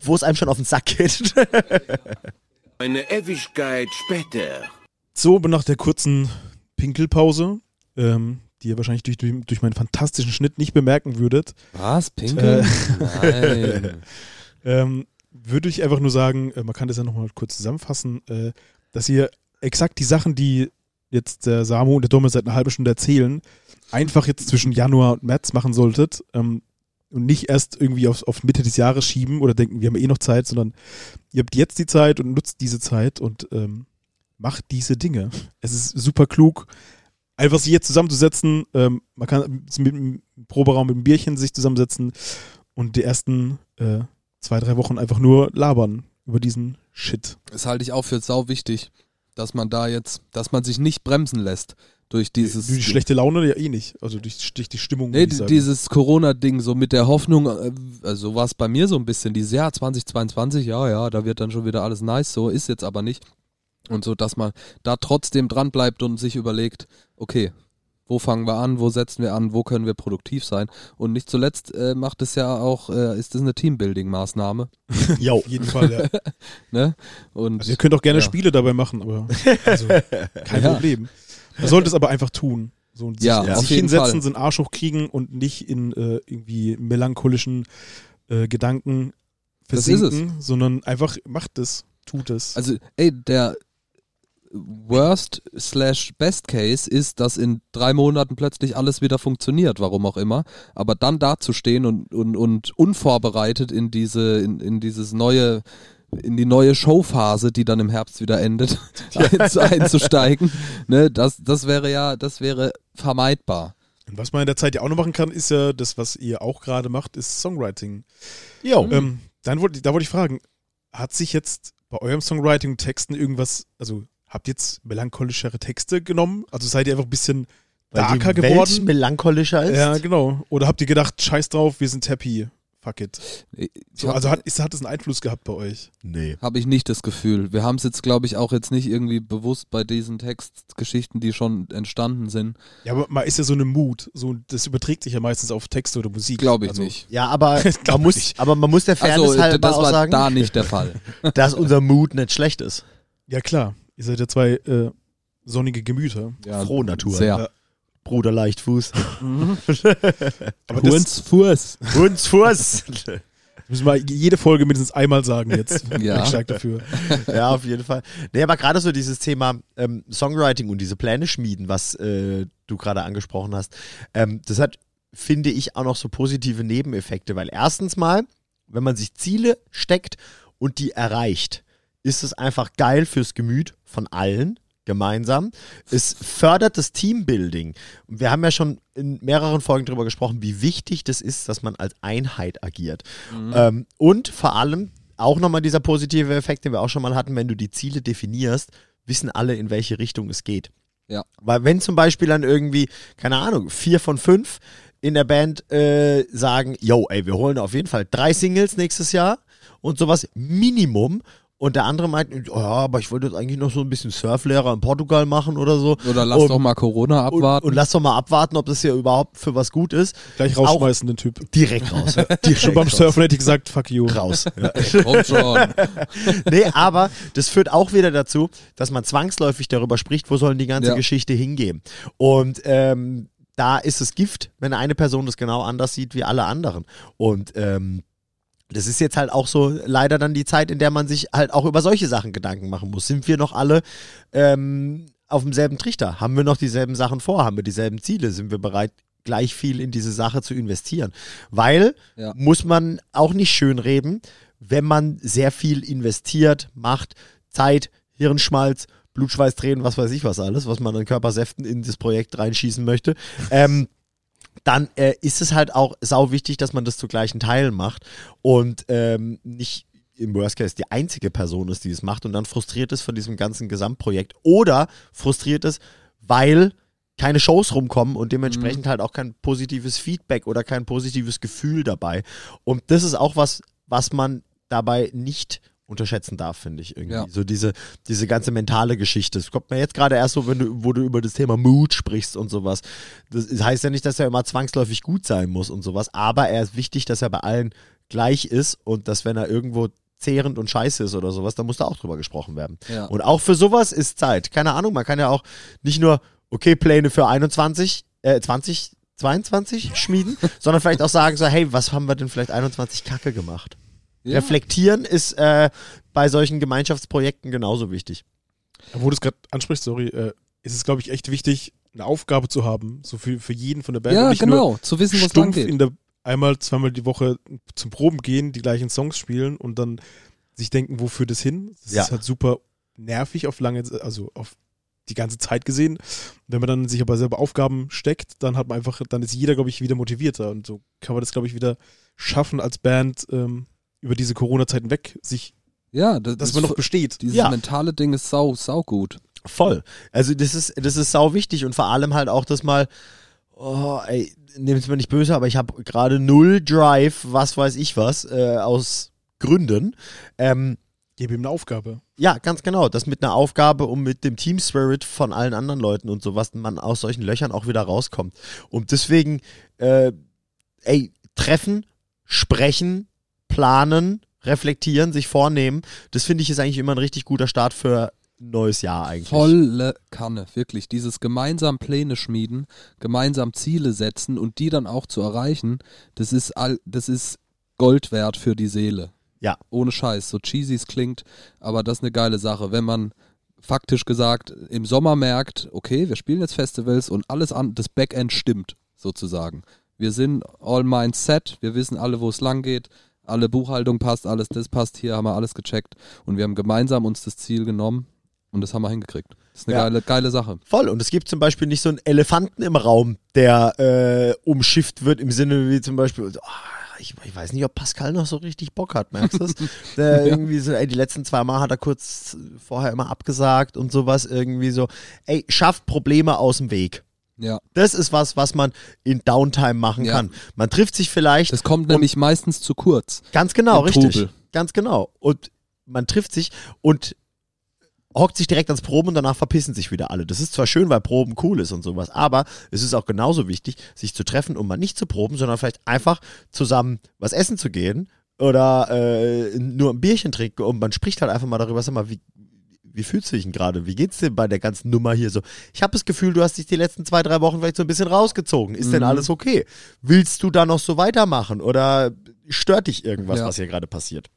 wo es einem schon auf den Sack geht. Eine Ewigkeit später. So, nach der kurzen Pinkelpause, ähm, die ihr wahrscheinlich durch, durch, meinen fantastischen Schnitt nicht bemerken würdet, Was? Pinkeln? Nein. ähm, würde ich einfach nur sagen, äh, man kann das ja nochmal kurz zusammenfassen, äh, dass ihr exakt die Sachen, die jetzt der Samu und der Domme seit einer halben Stunde erzählen, einfach jetzt zwischen Januar und März machen solltet ähm, und nicht erst irgendwie auf, auf Mitte des Jahres schieben oder denken, wir haben eh noch Zeit, sondern ihr habt jetzt die Zeit und nutzt diese Zeit und ähm, macht diese Dinge. Es ist super klug, einfach sich jetzt zusammenzusetzen. Ähm, man kann mit einem Proberaum mit einem Bierchen sich zusammensetzen und die ersten äh, zwei, drei Wochen einfach nur labern über diesen Shit. Das halte ich auch für sau wichtig, dass man da jetzt, dass man sich nicht bremsen lässt durch dieses. die schlechte Laune ja eh nicht. Also durch, durch die Stimmung. Nee, dieses Corona-Ding, so mit der Hoffnung, äh, also war es bei mir so ein bisschen, dieses Jahr 2022, ja, ja, da wird dann schon wieder alles nice, so ist jetzt aber nicht. Und so, dass man da trotzdem dran bleibt und sich überlegt, okay, wo fangen wir an, wo setzen wir an, wo können wir produktiv sein. Und nicht zuletzt äh, macht es ja auch, äh, ist das eine Teambuilding-Maßnahme. Jo. Auf jeden Fall, ja. Ne? Und Also ihr könnt auch gerne Ja. Spiele dabei machen, aber also, kein Ja. Problem. Man sollte es aber einfach tun. So, und sich, Ja, auf sich jeden hinsetzen, Fall. so einen Arsch hochkriegen und nicht in äh, irgendwie melancholischen äh, Gedanken Das ist versinken, sondern einfach macht es, tut es. Also, ey, der Worst slash Best Case ist, dass in drei Monaten plötzlich alles wieder funktioniert, warum auch immer. Aber dann dazustehen und, und, und unvorbereitet in diese, in, in dieses neue, in die neue Showphase, die dann im Herbst wieder endet, ein, einzusteigen, ne, das, das wäre ja, das wäre vermeidbar. Und was man in der Zeit ja auch noch machen kann, ist ja das, was ihr auch gerade macht, ist Songwriting. Jo. Ähm, dann wollte, da wollte ich fragen, hat sich jetzt bei eurem Songwriting und Texten irgendwas, also habt ihr jetzt melancholischere Texte genommen? Also seid ihr einfach ein bisschen Weil die darker Welt geworden? melancholischer ist. Ja, genau. Oder habt ihr gedacht, scheiß drauf, wir sind happy, fuck it. Ich So, also hat, ist, hat das einen Einfluss gehabt bei euch? Nee. Habe ich nicht das Gefühl. Wir haben es jetzt, glaube ich, auch jetzt nicht irgendwie bewusst bei diesen Textgeschichten, die schon entstanden sind. Ja, aber man ist ja so eine Mut. So, das überträgt sich ja meistens auf Texte oder Musik. Glaube ich also, nicht. Ja, aber man, muss, nicht. aber man muss der Fairness Also, halber das auch war sagen, da nicht der Fall. dass unser Mut nicht schlecht ist. Ja, klar. Ihr seid ja zwei äh, sonnige Gemüter. Ja, Frohe Natur. Sehr. Bruder Leichtfuß. Aber das Hunsfuß. Hundsfuß. müssen wir jede Folge mindestens einmal sagen jetzt. Ja. Ich stark dafür. ja, auf jeden Fall. Nee, aber gerade so dieses Thema ähm, Songwriting und diese Pläne schmieden, was äh, du gerade angesprochen hast, ähm, das hat, finde ich, auch noch so positive Nebeneffekte, weil erstens mal, wenn man sich Ziele steckt und die erreicht, ist es einfach geil fürs Gemüt von allen gemeinsam. Es fördert das Teambuilding. Wir haben ja schon in mehreren Folgen darüber gesprochen, wie wichtig das ist, dass man als Einheit agiert. Ähm, und vor allem auch nochmal dieser positive Effekt, den wir auch schon mal hatten, wenn du die Ziele definierst, wissen alle, in welche Richtung es geht. Ja. Weil wenn zum Beispiel dann irgendwie, keine Ahnung, vier von fünf in der Band äh, sagen, yo, ey, wir holen auf jeden Fall drei Singles nächstes Jahr und sowas Minimum. Und der andere meint, ja, aber ich wollte jetzt eigentlich noch so ein bisschen Surflehrer in Portugal machen oder so. Oder lass Und- doch mal Corona Und, abwarten. und lass doch mal abwarten, ob das hier überhaupt für was gut ist. Gleich rausschmeißen, den Typ. Direkt raus. Direkt Schon beim raus. Surfen hätte ich gesagt, fuck you. Raus. Ja. Kommt schon. nee, aber das führt auch wieder dazu, dass man zwangsläufig darüber spricht, wo soll die ganze Ja. Geschichte hingehen. Und ähm, da ist es Gift, wenn eine Person das genau anders sieht wie alle anderen. Und ähm, das ist jetzt halt auch so leider dann die Zeit, in der man sich halt auch über solche Sachen Gedanken machen muss. Sind wir noch alle ähm, auf demselben Trichter? Haben wir noch dieselben Sachen vor? Haben wir dieselben Ziele? Sind wir bereit, gleich viel in diese Sache zu investieren? Weil, Ja. muss man auch nicht schönreden, wenn man sehr viel investiert, macht, Zeit, Hirnschmalz, Blutschweiß, Tränen, was weiß ich was alles, was man an Körpersäften in das Projekt reinschießen möchte, ähm, dann äh, ist es halt auch sau wichtig, dass man das zu gleichen Teilen macht und ähm, nicht im Worst Case die einzige Person ist, die es macht und dann frustriert ist von diesem ganzen Gesamtprojekt oder frustriert ist, weil keine Shows rumkommen und dementsprechend halt auch kein positives Feedback oder kein positives Gefühl dabei. Und das ist auch was, was man dabei nicht unterschätzen darf, finde ich irgendwie. Ja. So diese, diese ganze mentale Geschichte. Es kommt mir jetzt gerade erst so, wenn du, wo du über das Thema Mood sprichst und sowas. Das heißt ja nicht, dass er immer zwangsläufig gut sein muss und sowas, aber er ist wichtig, dass er bei allen gleich ist und dass wenn er irgendwo zehrend und scheiße ist oder sowas, dann muss da auch drüber gesprochen werden. Ja. Und auch für sowas ist Zeit. Keine Ahnung, man kann ja auch nicht nur, okay, Pläne für 21, äh, 2022 schmieden, sondern vielleicht auch sagen so, hey, was haben wir denn vielleicht 21 Kacke gemacht? Ja. Reflektieren ist äh, bei solchen Gemeinschaftsprojekten genauso wichtig. Wo du es gerade ansprichst, sorry, äh, ist es, glaube ich, echt wichtig, eine Aufgabe zu haben, so für, für jeden von der Band. Ja, nicht nur genau. Zu wissen, wo es lang geht. in der einmal, zweimal die Woche zum Proben gehen, die gleichen Songs spielen und dann sich denken, wofür das hin? Das Ja. ist halt super nervig auf lange, also auf die ganze Zeit gesehen. Wenn man dann sich aber selber Aufgaben steckt, dann hat man einfach, dann ist jeder, glaube ich, wieder motivierter und so kann man das, glaube ich, wieder schaffen als Band ähm, über diese Corona-Zeiten weg, sich, Ja, das, dass das man noch besteht. dieses Ja. mentale Ding ist sau, sau gut. Voll. Also das ist, das ist sau wichtig und vor allem halt auch das mal, oh, ey, nehmt es mir nicht böse, aber ich habe gerade null Drive, was weiß ich was, äh, aus Gründen. Ähm, Gebe ihm eine Aufgabe. ja, ganz genau. Das mit einer Aufgabe und mit dem Team Spirit von allen anderen Leuten und so, was man aus solchen Löchern auch wieder rauskommt. Und deswegen, äh, ey, treffen, sprechen, planen, reflektieren, sich vornehmen, das finde ich ist eigentlich immer ein richtig guter Start für ein neues Jahr eigentlich. Volle Kanne, wirklich. Dieses gemeinsam Pläne schmieden, gemeinsam Ziele setzen und die dann auch zu erreichen, das ist all, das ist Gold wert für die Seele. Ja. Ohne Scheiß, so cheesy es klingt, aber das ist eine geile Sache. Wenn man faktisch gesagt im Sommer merkt, okay, wir spielen jetzt Festivals und alles an, das Backend stimmt, sozusagen. Wir sind all minds set, wir wissen alle, wo es lang geht, alle Buchhaltung passt, alles das passt, hier haben wir alles gecheckt und wir haben gemeinsam uns das Ziel genommen und das haben wir hingekriegt. Das ist eine Ja. geile, geile Sache. Voll. Und es gibt zum Beispiel nicht so einen Elefanten im Raum, der äh, umschifft wird im Sinne wie zum Beispiel, so, ah, ich, ich weiß nicht, ob Pascal noch so richtig Bock hat, merkst du? Der irgendwie so, ey, die letzten zwei Mal hat er kurz vorher immer abgesagt und sowas irgendwie so. Ey, schafft Probleme aus dem Weg. Ja. Das ist was, was man in Downtime machen Ja. kann. Man trifft sich vielleicht Das kommt nämlich meistens zu kurz. Ganz genau, Im richtig. Trubel. Ganz genau. Und man trifft sich und hockt sich direkt ans Proben und danach verpissen sich wieder alle. Das ist zwar schön, weil Proben cool ist und sowas, aber es ist auch genauso wichtig, sich zu treffen, um mal nicht zu proben, sondern vielleicht einfach zusammen was essen zu gehen oder äh, nur ein Bierchen trinken und man spricht halt einfach mal darüber, sag mal, wie, wie fühlst du dich denn gerade? Wie geht's dir bei der ganzen Nummer hier so? Ich habe das Gefühl, du hast dich die letzten zwei, drei Wochen vielleicht so ein bisschen rausgezogen. Ist denn Mhm. alles okay? Willst du da noch so weitermachen oder stört dich irgendwas, Ja. was hier gerade passiert?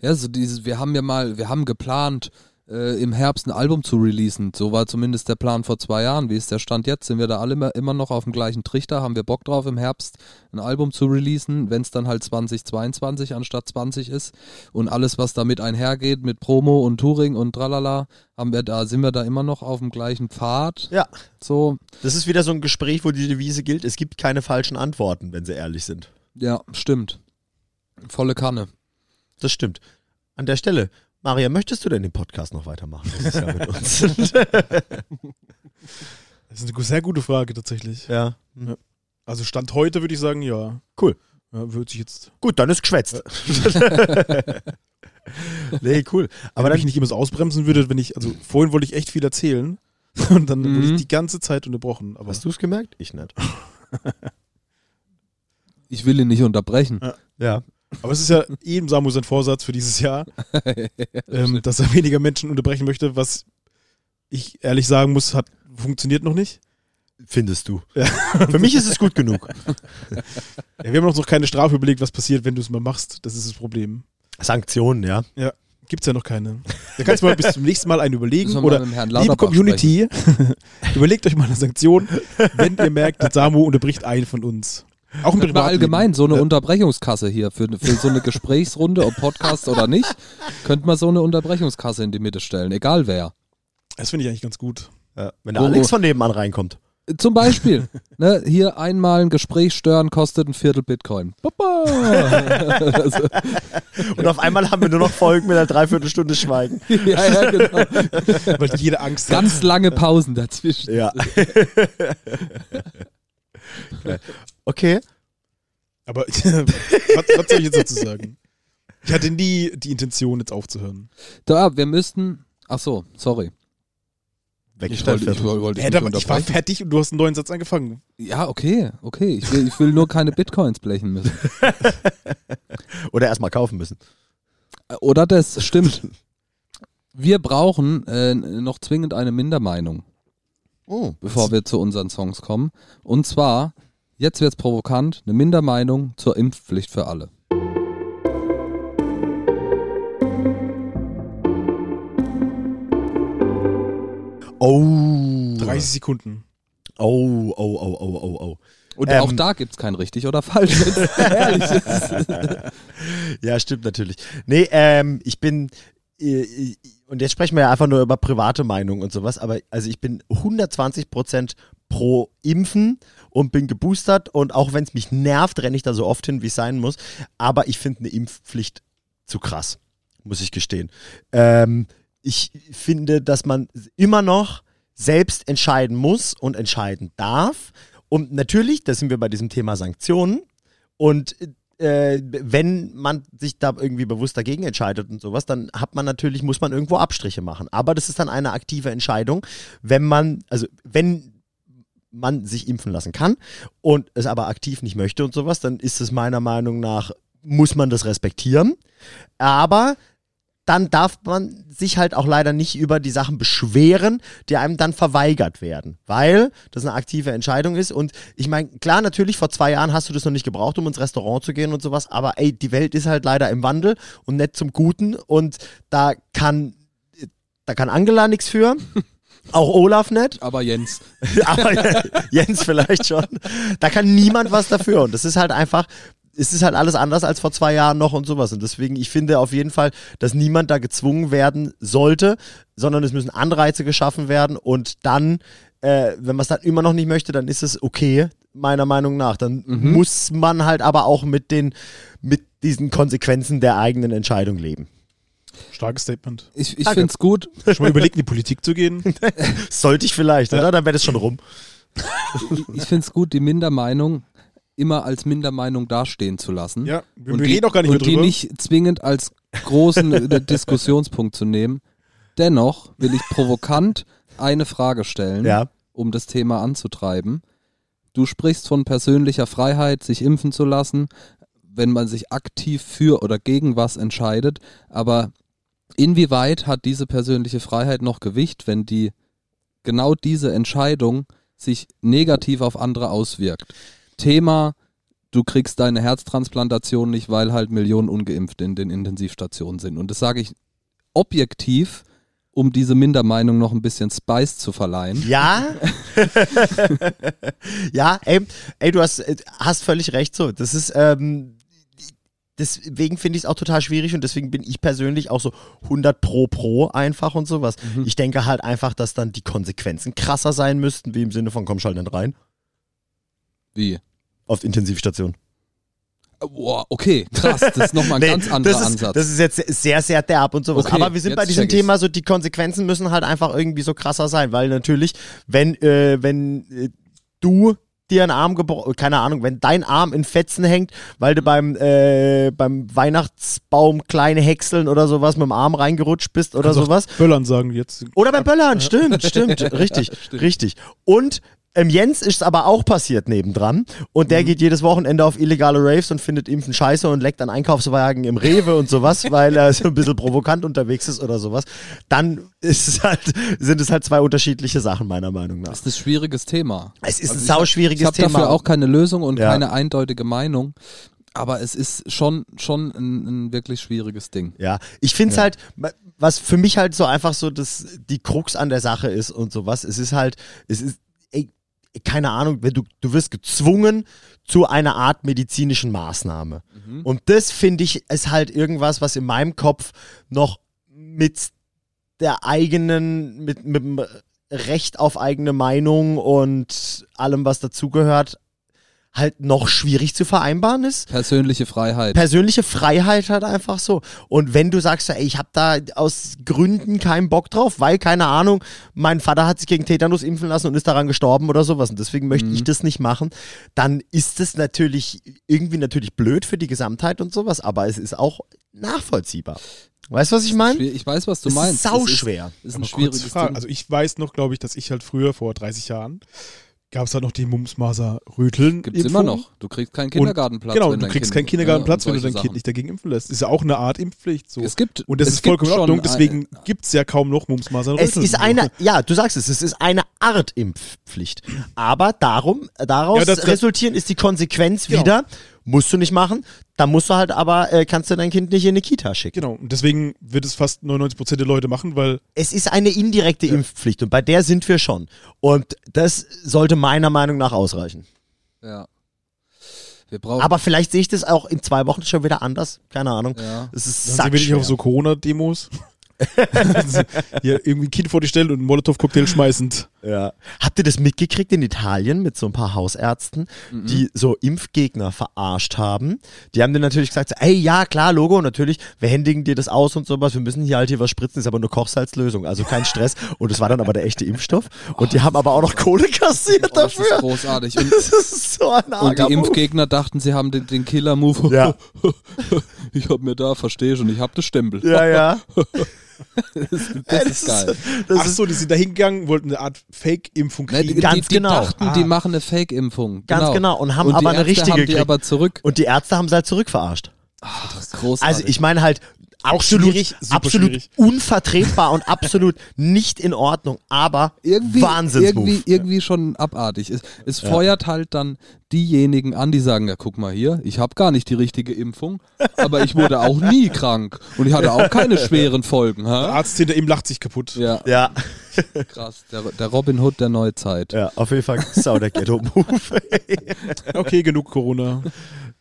Ja, so dieses, wir haben ja mal, wir haben geplant, äh, im Herbst ein Album zu releasen. So war zumindest der Plan vor zwei Jahren. Wie ist der Stand jetzt? Sind wir da alle immer, immer noch auf dem gleichen Trichter? Haben wir Bock drauf, im Herbst ein Album zu releasen, wenn es dann halt 2022 anstatt 20 ist? Und alles, was damit einhergeht, mit Promo und Touring und tralala, haben wir da, sind wir da immer noch auf dem gleichen Pfad? Ja. So, Das ist wieder so ein Gespräch, wo die Devise gilt, es gibt keine falschen Antworten, wenn sie ehrlich sind. ja, stimmt. Volle Kanne. Das stimmt. An der Stelle, Maria, möchtest du denn den Podcast noch weitermachen? Das ist ja mit uns. Das ist eine sehr gute Frage tatsächlich. ja. Also Stand heute würde ich sagen, ja. Cool. Ja, würde sich jetzt, Gut, dann ist geschwätzt. nee, cool. aber wenn ich nicht immer so ausbremsen würde, wenn ich, also vorhin wollte ich echt viel erzählen und dann wurde Mhm. ich die ganze Zeit unterbrochen. Aber hast du es gemerkt? Ich nicht. Ich will ihn nicht unterbrechen. Ja. Aber es ist ja eben Samu sein Vorsatz für dieses Jahr, ähm, dass er weniger Menschen unterbrechen möchte, was ich ehrlich sagen muss, hat funktioniert noch nicht. Findest du. Ja. Für mich ist es gut genug. Ja, wir haben uns noch keine Strafe überlegt, was passiert, wenn du es mal machst. Das ist das Problem. Sanktionen, ja. Gibt's ja noch keine. Da kannst du mal bis zum nächsten Mal einen überlegen. Oder liebe Community, überlegt euch mal eine Sanktion, wenn ihr merkt, der Samu unterbricht einen von uns. Auch im Könnte man Privatleben. allgemein so eine Ja. Unterbrechungskasse hier für, für so eine Gesprächsrunde, ob Podcast oder nicht, könnte man so eine Unterbrechungskasse in die Mitte stellen, egal wer. Das finde ich eigentlich ganz gut. ja. Wenn der Wo- Alex von nebenan reinkommt. Zum Beispiel, ne, hier einmal ein Gespräch stören kostet ein Viertel Bitcoin. Also, Und auf einmal haben wir nur noch Folgen mit einer Dreiviertelstunde Schweigen. ja, ja, genau. Weil jeder Angst hat. Ganz lange Pausen dazwischen. Ja. Okay. Aber was, was soll ich jetzt dazu sagen? Ich hatte nie die Intention, jetzt aufzuhören. Da, wir müssten. Ach so, sorry. Ich Weggestellt wollte, ich wollte ich war fertig und du hast einen neuen Satz angefangen. Ja, okay, okay. Ich will, ich will nur keine Bitcoins blechen müssen. Oder erstmal kaufen müssen. Oder das, stimmt. Wir brauchen äh, noch zwingend eine Mindermeinung. Oh. bevor wir zu unseren Songs kommen. Und zwar, jetzt wird's provokant, eine Mindermeinung zur Impfpflicht für alle. Oh. 30 Sekunden. Oh, oh, oh, oh, oh, oh. Und Ähm. auch da gibt's kein richtig oder falsch. Ja, stimmt natürlich. Nee, ähm, ich bin, äh, äh, und jetzt sprechen wir ja einfach nur über private Meinungen und sowas, aber also ich bin 120% pro Impfen und bin geboostert und auch wenn es mich nervt, renne ich da so oft hin, wie es sein muss, aber ich finde eine Impfpflicht zu krass, muss ich gestehen. Ähm, ich finde, dass man immer noch selbst entscheiden muss und entscheiden darf. Und natürlich, da sind wir bei diesem Thema Sanktionen. Und äh, wenn man sich da irgendwie bewusst dagegen entscheidet und sowas, dann hat man natürlich, muss man irgendwo Abstriche machen. Aber das ist dann eine aktive Entscheidung, wenn man, also wenn man sich impfen lassen kann und es aber aktiv nicht möchte und sowas, dann ist es meiner Meinung nach, muss man das respektieren. Aber dann darf man sich halt auch leider nicht über die Sachen beschweren, die einem dann verweigert werden, weil das eine aktive Entscheidung ist. Und ich meine, klar, natürlich, vor zwei Jahren hast du das noch nicht gebraucht, um ins Restaurant zu gehen und sowas, aber ey, die Welt ist halt leider im Wandel und nicht zum Guten und da kann, da kann Angela nichts für. Auch Olaf nicht. Aber Jens, Aber Jens vielleicht schon. Da kann niemand was dafür. Und das ist halt einfach, es ist halt alles anders als vor zwei Jahren noch und sowas. Und deswegen, ich finde auf jeden Fall, dass niemand da gezwungen werden sollte, sondern es müssen Anreize geschaffen werden und dann, äh, wenn man es dann immer noch nicht möchte, dann ist es okay, meiner Meinung nach. Dann muss man halt aber auch mit den, mit diesen Konsequenzen der eigenen Entscheidung leben. Starkes Statement. ich, ich Danke. find's gut. Schon mal überlegt, in die Politik zu gehen? Sollte ich vielleicht, oder? Dann wäre das schon rum. Ich find's gut, die Mindermeinung immer als Mindermeinung dastehen zu lassen. Ja, wir, und wir die, reden auch gar nicht und mehr die drüber. nicht zwingend als großen äh, Diskussionspunkt zu nehmen. Dennoch will ich provokant eine Frage stellen, Ja. um das Thema anzutreiben. Du sprichst von persönlicher Freiheit, sich impfen zu lassen, wenn man sich aktiv für oder gegen was entscheidet. Aber inwieweit hat diese persönliche Freiheit noch Gewicht, wenn die genau diese Entscheidung sich negativ auf andere auswirkt? Thema, du kriegst deine Herztransplantation nicht, weil halt Millionen Ungeimpfte in den Intensivstationen sind. Und das sage ich objektiv, um diese Mindermeinung noch ein bisschen Spice zu verleihen. Ja. ja, ey, ey du hast, äh, hast völlig recht so. Das ist, ähm, deswegen finde ich es auch total schwierig und deswegen bin ich persönlich auch so 100 pro pro einfach und sowas. Ich denke halt einfach, dass dann die Konsequenzen krasser sein müssten, wie im Sinne von komm schalt nicht rein Wie? auf Intensivstation. Boah, okay, krass, das ist nochmal ein Nee, ganz anderer das ist, Ansatz. Das ist jetzt sehr, sehr derb und sowas. Okay, Aber wir sind bei diesem. Thema so, die Konsequenzen müssen halt einfach irgendwie so krasser sein, weil natürlich, wenn, äh, wenn äh, du dir einen Arm gebrochen, keine Ahnung, wenn dein Arm in Fetzen hängt, weil du beim, äh, beim Weihnachtsbaum kleine Häckseln oder sowas mit dem Arm reingerutscht bist oder Kannst sowas. Böllern sagen jetzt. Oder beim Böllern, stimmt, stimmt, richtig, richtig. Und ähm, Jens ist aber auch passiert nebendran und Mhm. der geht jedes Wochenende auf illegale Raves und findet Impfen scheiße und leckt an Einkaufswagen im Rewe und sowas, weil er so ein bisschen provokant unterwegs ist oder sowas. Dann ist es halt, sind es halt zwei unterschiedliche Sachen meiner Meinung nach. Das ist ein schwieriges Thema. Es ist ein ich hab- sauschwieriges Ich habe Thema. dafür auch keine Lösung und Ja. keine eindeutige Meinung. Aber es ist schon, schon ein, ein wirklich schwieriges Ding. Ja, ich finde es halt, was für mich halt so einfach so das, die Krux an der Sache ist und sowas, es ist halt, es ist, keine Ahnung, wenn du, du wirst gezwungen zu einer Art medizinischen Maßnahme. Und das finde ich ist halt irgendwas, was in meinem Kopf noch mit der eigenen, mit, mit dem Recht auf eigene Meinung und allem, was dazugehört, halt noch schwierig zu vereinbaren ist Persönliche Freiheit. persönliche Freiheit halt einfach so. Und wenn du sagst, ey, ich habe da aus Gründen keinen Bock drauf, weil, keine Ahnung, mein Vater hat sich gegen Tetanus impfen lassen und ist daran gestorben oder sowas und deswegen möchte ich das nicht machen, dann ist es natürlich irgendwie natürlich blöd für die Gesamtheit und sowas, aber es ist auch nachvollziehbar. Weißt du, was ich meine? Ich weiß, was du Es meinst. ist sauschwer. Es ist, ist ein schwieriges Frage. Also ich weiß noch, glaube ich, dass ich halt früher vor 30 Jahren gab es halt noch die Mumsmaser-Röteln. Gibt's immer noch. Du kriegst keinen Kindergartenplatz. Genau, wenn du dein kriegst kind, keinen Kindergartenplatz, ja, und wenn du dein solche Kind Sachen. nicht dagegen impfen lässt. Ist ja auch eine Art Impfpflicht. So. Es gibt und das es ist vollkommen in gibt Ordnung, schon deswegen gibt es ja kaum noch Mumsmaser. Es ist eine, ja, du sagst es, es ist eine Art Impfpflicht. Aber darum, daraus Ja, das- das- resultieren ist die Konsequenz Genau. wieder, musst du nicht machen, dann musst du halt aber, äh, kannst du dein Kind nicht in eine Kita schicken. Genau, und deswegen wird es fast 99% der Leute machen, weil Es ist eine indirekte Impfpflicht und bei der sind wir schon. Und das sollte meiner Meinung nach ausreichen. Ja. Wir brauchen. Aber vielleicht sehe ich das auch in zwei Wochen schon wieder anders. Keine Ahnung. ja. Es ist dann sehen wir sackschwer. auf so Corona-Demos. Hier irgendwie ein Kind vor die stellen und einen Molotow-Cocktail schmeißend. Ja. Habt ihr das mitgekriegt in Italien mit so ein paar Hausärzten, Mhm. die so Impfgegner verarscht haben? Die haben dann natürlich gesagt, so, ey, ja, klar, Logo, natürlich, wir händigen dir das aus und sowas, wir müssen hier halt hier was spritzen, ist aber nur Kochsalzlösung, also kein Stress. Und es war dann aber der echte Impfstoff. Und die haben aber auch noch Kohle kassiert Oh, das ist dafür. großartig. Und, Das ist so ein und die Move. Impfgegner dachten, sie haben den, den Killer-Move. Ja. ich hab mir da, verstehe schon, ich hab das Stempel. Ja, ja. Das ist geil. Das Ach ist so, die sind da hingegangen, wollten eine Art Fake-Impfung Ne, die, kriegen. Ganz die, die genau. dachten, die Ah. machen eine Fake-Impfung. Ganz genau. Und haben und aber die eine Ärzte richtige haben die gekriegt. aber zurück. Und die Ärzte haben sie halt zurückverarscht. Großartig. Also ich meine halt absolut, schwierig, absolut schwierig. unvertretbar und absolut nicht in Ordnung, aber irgendwie, Wahnsinnsmove. irgendwie, irgendwie schon abartig. Es, es feuert halt dann diejenigen an, die sagen, ja guck mal hier, ich habe gar nicht die richtige Impfung, aber ich wurde auch nie krank und ich hatte auch keine schweren Folgen. Der Ha? Arzt hinter ihm lacht sich kaputt. Ja, ja, krass. Der, der Robin Hood der Neuzeit. ja, auf jeden Fall sau der Ghetto-Move. Okay, genug Corona.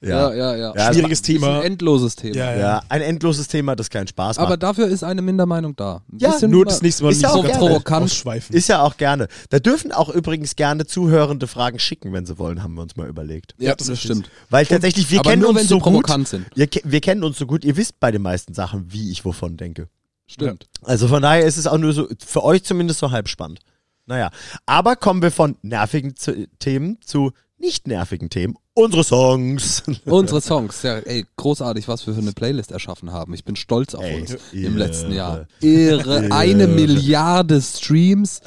Ja, ja, ja. Ja, Schwieriges ein Thema. endloses Thema. Ja, ja. Ja, ein endloses Thema, das keinen Spaß macht. Aber dafür ist eine Mindermeinung da. Ein Ja, Nur das nächste Mal Ist ja nicht auch so provokant. ist ja auch gerne. Da dürfen auch übrigens gerne Zuhörende Fragen schicken, wenn sie wollen, haben wir uns mal überlegt. Ja, das, das ist stimmt. Weil tatsächlich, wir aber kennen nur, uns wenn so sie gut. provokant sind. Wir, wir kennen uns so gut, ihr wisst bei den meisten Sachen, wie ich wovon denke. Stimmt. Also von daher ist es auch nur so, für euch zumindest so halb spannend. Naja, aber kommen wir von nervigen zu, Themen zu nicht nervigen Themen. Unsere Songs. Unsere Songs, ja, ey, großartig, was wir für eine Playlist erschaffen haben. Ich bin stolz auf Ey, uns irre. im letzten Jahr. Irre, eine Milliarde Streams,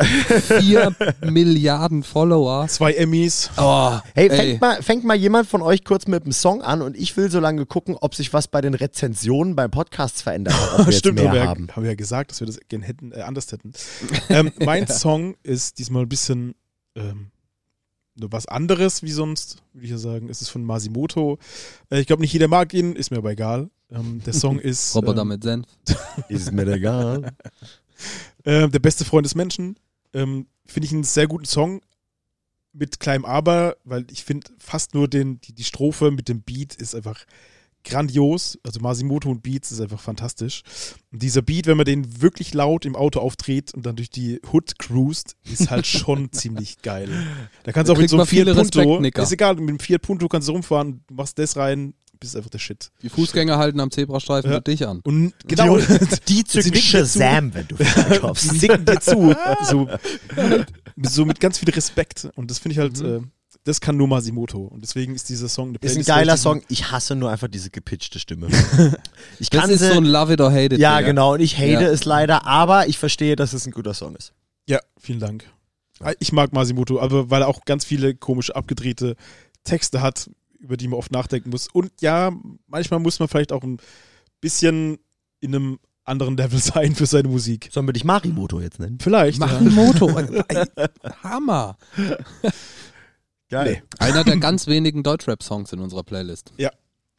vier Milliarden Follower. Zwei Emmys. Oh, Hey, ey. fängt mal, fängt mal jemand von euch kurz mit dem Song an und ich will so lange gucken, ob sich was bei den Rezensionen bei Podcasts verändert hat. Ob wir Stimmt, jetzt haben mehr wir, ja, haben. haben wir ja gesagt, dass wir das gerne hätten, äh, anders hätten. ähm, mein Song ist diesmal ein bisschen ähm, was anderes wie sonst, würde ich ja sagen. Es ist von Masimoto. Äh, ich glaube, nicht jeder mag ihn, ist mir aber egal. Ähm, der Song ist Roboter ähm, mit Senf. Ist mir egal. äh, Der beste Freund des Menschen. Ähm, finde ich einen sehr guten Song mit kleinem Aber, weil ich finde fast nur den, die, die Strophe mit dem Beat ist einfach grandios. Also Masimoto und Beats ist einfach fantastisch. Und dieser Beat, wenn man den wirklich laut im Auto aufdreht und dann durch die Hood cruist, ist halt schon ziemlich geil. Da kannst du auch mit so einem Fiat Punto, Respektnicker. ist egal, mit dem Fiat Punto kannst du rumfahren, machst das rein, bist einfach der Shit. Die Fußgänger halten am Zebrastreifen Ja. dich an. Und genau, Die, die Sie zücken nicken dir zu. Shazam, wenn du vorbeikommst. die nicken dir zu. So, so mit ganz viel Respekt. Und das finde ich halt, äh, das kann nur Masimoto. Und deswegen ist dieser Song eine Ist ein Playlist, geiler Song. Ich hasse nur einfach diese gepitchte Stimme. Ich Das kann ist sie, so ein Love it or hate it. ja, Digga. genau. Und ich hate Ja. es leider, aber ich verstehe, dass es ein guter Song ist. Ja, vielen Dank. Ich mag Masimoto, aber weil er auch ganz viele komische, abgedrehte Texte hat, über die man oft nachdenken muss. Und ja, manchmal muss man vielleicht auch ein bisschen in einem anderen Level sein für seine Musik. Sollen wir dich Marimoto jetzt nennen? Vielleicht. Mach ja. Hammer. Geil. Einer der ganz wenigen Deutschrap-Songs in unserer Playlist.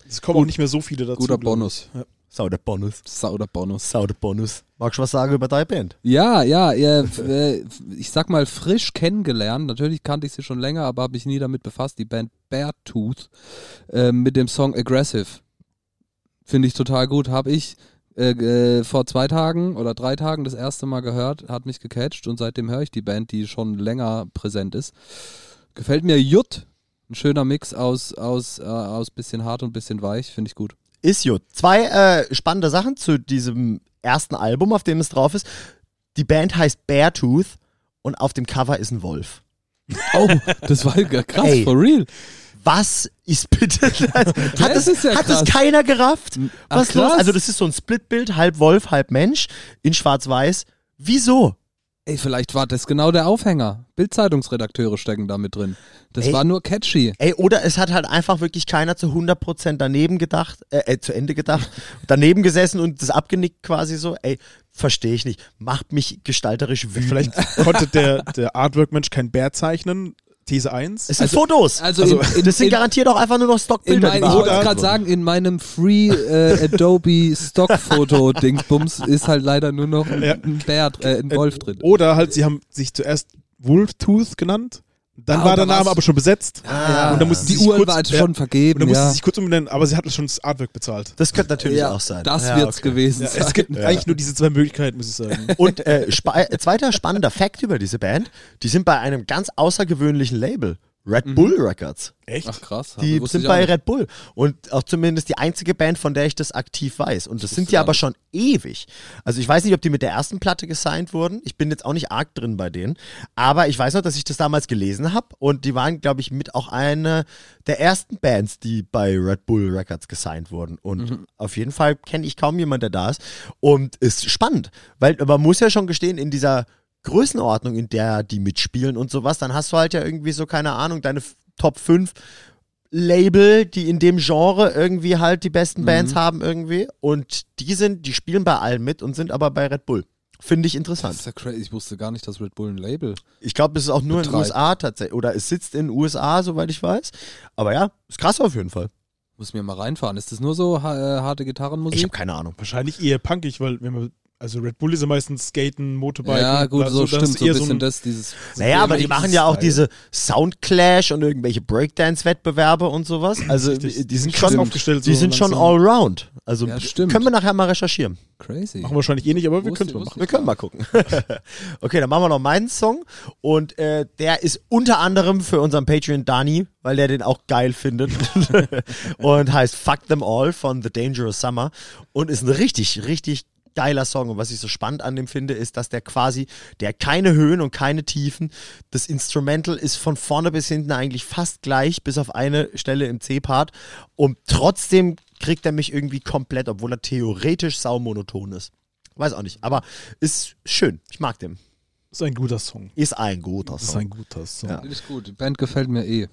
Es kommen auch nicht mehr so viele dazu. Guter. Bonus. Ja. Sau der Bonus. Sau der Bonus. Sau der Bonus. Magst du was sagen über deine Band? Ja, ja, ja, äh, ich sag mal frisch kennengelernt. Natürlich kannte ich sie schon länger, aber habe mich nie damit befasst. Die Band Beartooth äh, mit dem Song Aggressive. Finde ich total gut. Habe ich äh, äh, vor zwei Tagen oder drei Tagen das erste Mal gehört, hat mich gecatcht und seitdem höre ich die Band, die schon länger präsent ist. Gefällt mir Jut. Ein schöner Mix aus, aus, äh, aus bisschen hart und bisschen weich. Finde ich gut. Ist gut. Zwei äh, spannende Sachen zu diesem ersten Album, auf dem es drauf ist. Die Band heißt Beartooth und auf dem Cover ist ein Wolf. Oh, das war krass, Ey. for real. Was ist bitte das? Hat, Das es, ja hat es keiner gerafft? Ach, Was los? krass. Also das ist so ein Splitbild, halb Wolf, halb Mensch, in schwarz-weiß. Wieso? Ey, vielleicht war das genau der Aufhänger. Bildzeitungsredakteure stecken da mit drin. Das Ey. war nur catchy. Ey, oder es hat halt einfach wirklich keiner zu 100% daneben gedacht, äh, äh, zu Ende gedacht, daneben gesessen und das abgenickt quasi so. Ey, verstehe ich nicht. Macht mich gestalterisch wütend. Vielleicht konnte der, der Artwork-Mensch kein Bär zeichnen. These 1. es sind Fotos. Also, Also, in, in, das sind in, garantiert auch einfach nur noch Stockbilder. mein, ich wollte gerade sagen, in meinem Free äh, Adobe Stockfoto-Dingsbums ist halt leider nur noch ein, Ja. ein Bär, äh, ein Wolf drin. Oder halt, sie haben sich zuerst Wolftooth genannt. Dann Ah, war und der Name aber schon besetzt. Ah, und dann mussten Die Uhr war halt ja, schon und vergeben, dann musste ja. sie sich kurz umbenennen, aber sie hat schon das Artwork bezahlt. Das könnte natürlich ja, auch sein. Das Ja, wird's okay. gewesen Ja, sein. es gibt eigentlich nur diese zwei Möglichkeiten, muss ich sagen. Und äh, spa äh, zweiter spannender Fact über diese Band, die sind bei einem ganz außergewöhnlichen Label, Red Bull Records. Echt? Ach krass. Die sind bei. Red Bull und auch zumindest die einzige Band, von der ich das aktiv weiß. Und das sind wusste die aber schon ewig. Also ich weiß nicht, ob die mit der ersten Platte gesigned wurden. Ich bin jetzt auch nicht arg drin bei denen. Aber ich weiß noch, dass ich das damals gelesen habe und die waren, glaube ich, mit auch eine der ersten Bands, die bei Red Bull Records gesigned wurden. Und Mhm. auf jeden Fall kenne ich kaum jemanden, der da ist. Und ist spannend, weil man muss ja schon gestehen, in dieser Größenordnung, in der die mitspielen und sowas, dann hast du halt ja irgendwie so, keine Ahnung, deine Top 5 Label, die in dem Genre irgendwie halt die besten Bands haben irgendwie. Und die sind, die spielen bei allen mit und sind aber bei Red Bull. Finde ich Das interessant. ist ja crazy. Ich wusste gar nicht, dass Red Bull ein Label. Ich glaube, es ist auch nur in den Betreibt. USA tatsächlich. Oder es sitzt in den USA, soweit ich weiß. Aber ja, ist krass auf jeden Fall. Muss mir mal reinfahren. Ist das nur so äh, harte Ich Gitarrenmusik? habe keine Ahnung. Wahrscheinlich eher punkig, weil wenn man, also Red Bull ist ja meistens Skaten, Motorbike. ja, gut, so das stimmt. So ein bisschen ein- das, dieses. Naja, aber die machen ja auch diese Soundclash und irgendwelche Breakdance-Wettbewerbe und sowas. Also Richtig. die sind Krass schon, aufgestellt, die so sind schon langsam. allround. Also Ja, stimmt. können wir nachher mal recherchieren. Crazy. Machen wir wahrscheinlich eh nicht, aber wir können es mal machen. Wir können mal gucken. okay, dann machen wir noch meinen Song. Und äh, der ist unter anderem für unseren Patreon Dani, weil der den auch geil findet. und heißt Fuck Them All von The Dangerous Summer. Und ist ein richtig, richtig geiler Song. Und was ich so spannend an dem finde, ist, dass der quasi, der hat keine Höhen und keine Tiefen. Das Instrumental ist von vorne bis hinten eigentlich fast gleich, bis auf eine Stelle im C-Part. Und trotzdem kriegt er mich irgendwie komplett, obwohl er theoretisch saumonoton ist. Weiß auch nicht, aber ist schön. Ich mag den. ist ein guter Song. Ist ein guter Das ist Song. ein guter Song. Ja. Ich gut. Die Band gefällt mir eh.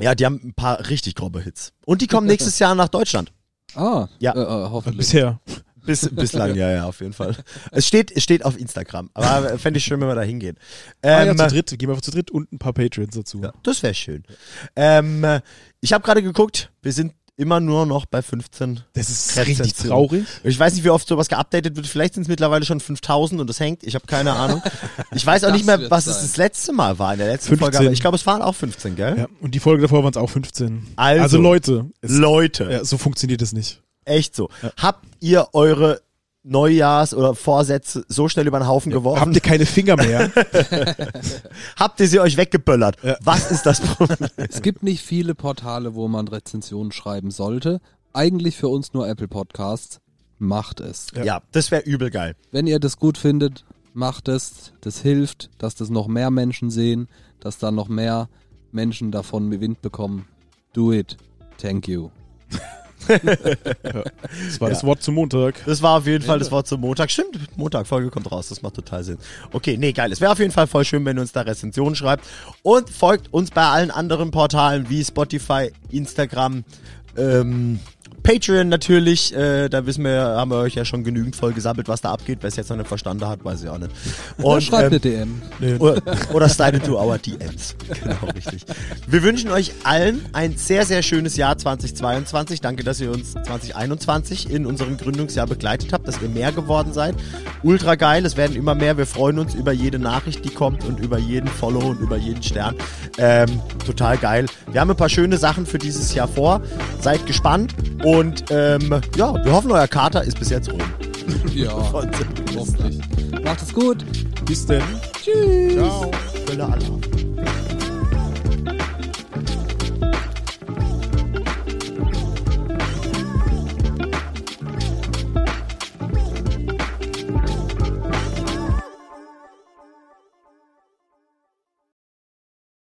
Ja, die haben ein paar richtig grobe Hits. Und die kommen nächstes Jahr nach Deutschland. Ah, Ja. äh, äh, hoffentlich. Bisher. Bis, bislang, ja, ja, auf jeden Fall. Es steht, es steht auf Instagram. Aber fände ich schön, wenn wir da hingehen. ah, ja, Ähm, zu dritt. Gehen wir einfach zu dritt und ein paar Patreons dazu. ja, das wäre schön. Ähm, ich habe gerade geguckt, wir sind immer nur noch bei 15. Das ist Rezension. richtig traurig. Ich weiß nicht, wie oft sowas geupdatet wird. Vielleicht sind es mittlerweile schon 5000 und das hängt. Ich habe keine Ahnung. Ich weiß auch nicht mehr, was es sein. das letzte Mal war in der letzten 15. Folge. Aber ich glaube, es waren auch 15, gell? Ja, und die Folge davor waren es auch 15. Also. Leute, es, Leute. ja, so funktioniert es nicht. Echt so. Habt ihr eure Neujahrs- oder Vorsätze so schnell über den Haufen geworfen? Habt ihr keine Finger mehr? Habt ihr sie euch weggeböllert? Ja. Was ist das Problem? Es gibt nicht viele Portale, wo man Rezensionen schreiben sollte. Eigentlich für uns nur Apple Podcasts. Macht es. ja. das wäre übel geil. Wenn ihr das gut findet, macht es. Das hilft, dass das noch mehr Menschen sehen, dass da noch mehr Menschen davon Wind bekommen. Do it. Thank you. Das war das Wort zum Montag. Das war auf jeden Fall das Wort zum Montag. Stimmt, Montag, Folge kommt raus. Das macht total Sinn. Okay, nee, geil. Es wäre auf jeden Fall voll schön, wenn ihr uns da Rezensionen schreibt. Und folgt uns bei allen anderen Portalen wie Spotify, Instagram, ähm, Patreon natürlich. Äh, da wissen wir, haben wir euch ja schon genügend voll gesammelt, was da abgeht. Wer es jetzt noch nicht verstanden hat, weiß ich auch nicht. Oder Und, schreibt eine ähm, DM. oder, oder slide into our DMs. Genau, richtig. Wir wünschen euch allen ein sehr, sehr schönes Jahr 2022. Danke, dass ihr uns 2021 in unserem Gründungsjahr begleitet habt, dass ihr mehr geworden seid. Ultra geil, es werden immer mehr. Wir freuen uns über jede Nachricht, die kommt und über jeden Follow und über jeden Stern. Ähm, total geil. Wir haben ein paar schöne Sachen für dieses Jahr vor. Seid gespannt und ähm, ja, wir hoffen, euer Kater ist bis jetzt rum. Ja, hoffentlich. Macht es gut. Bis denn. Tschüss. Ciao. Völler Alarm.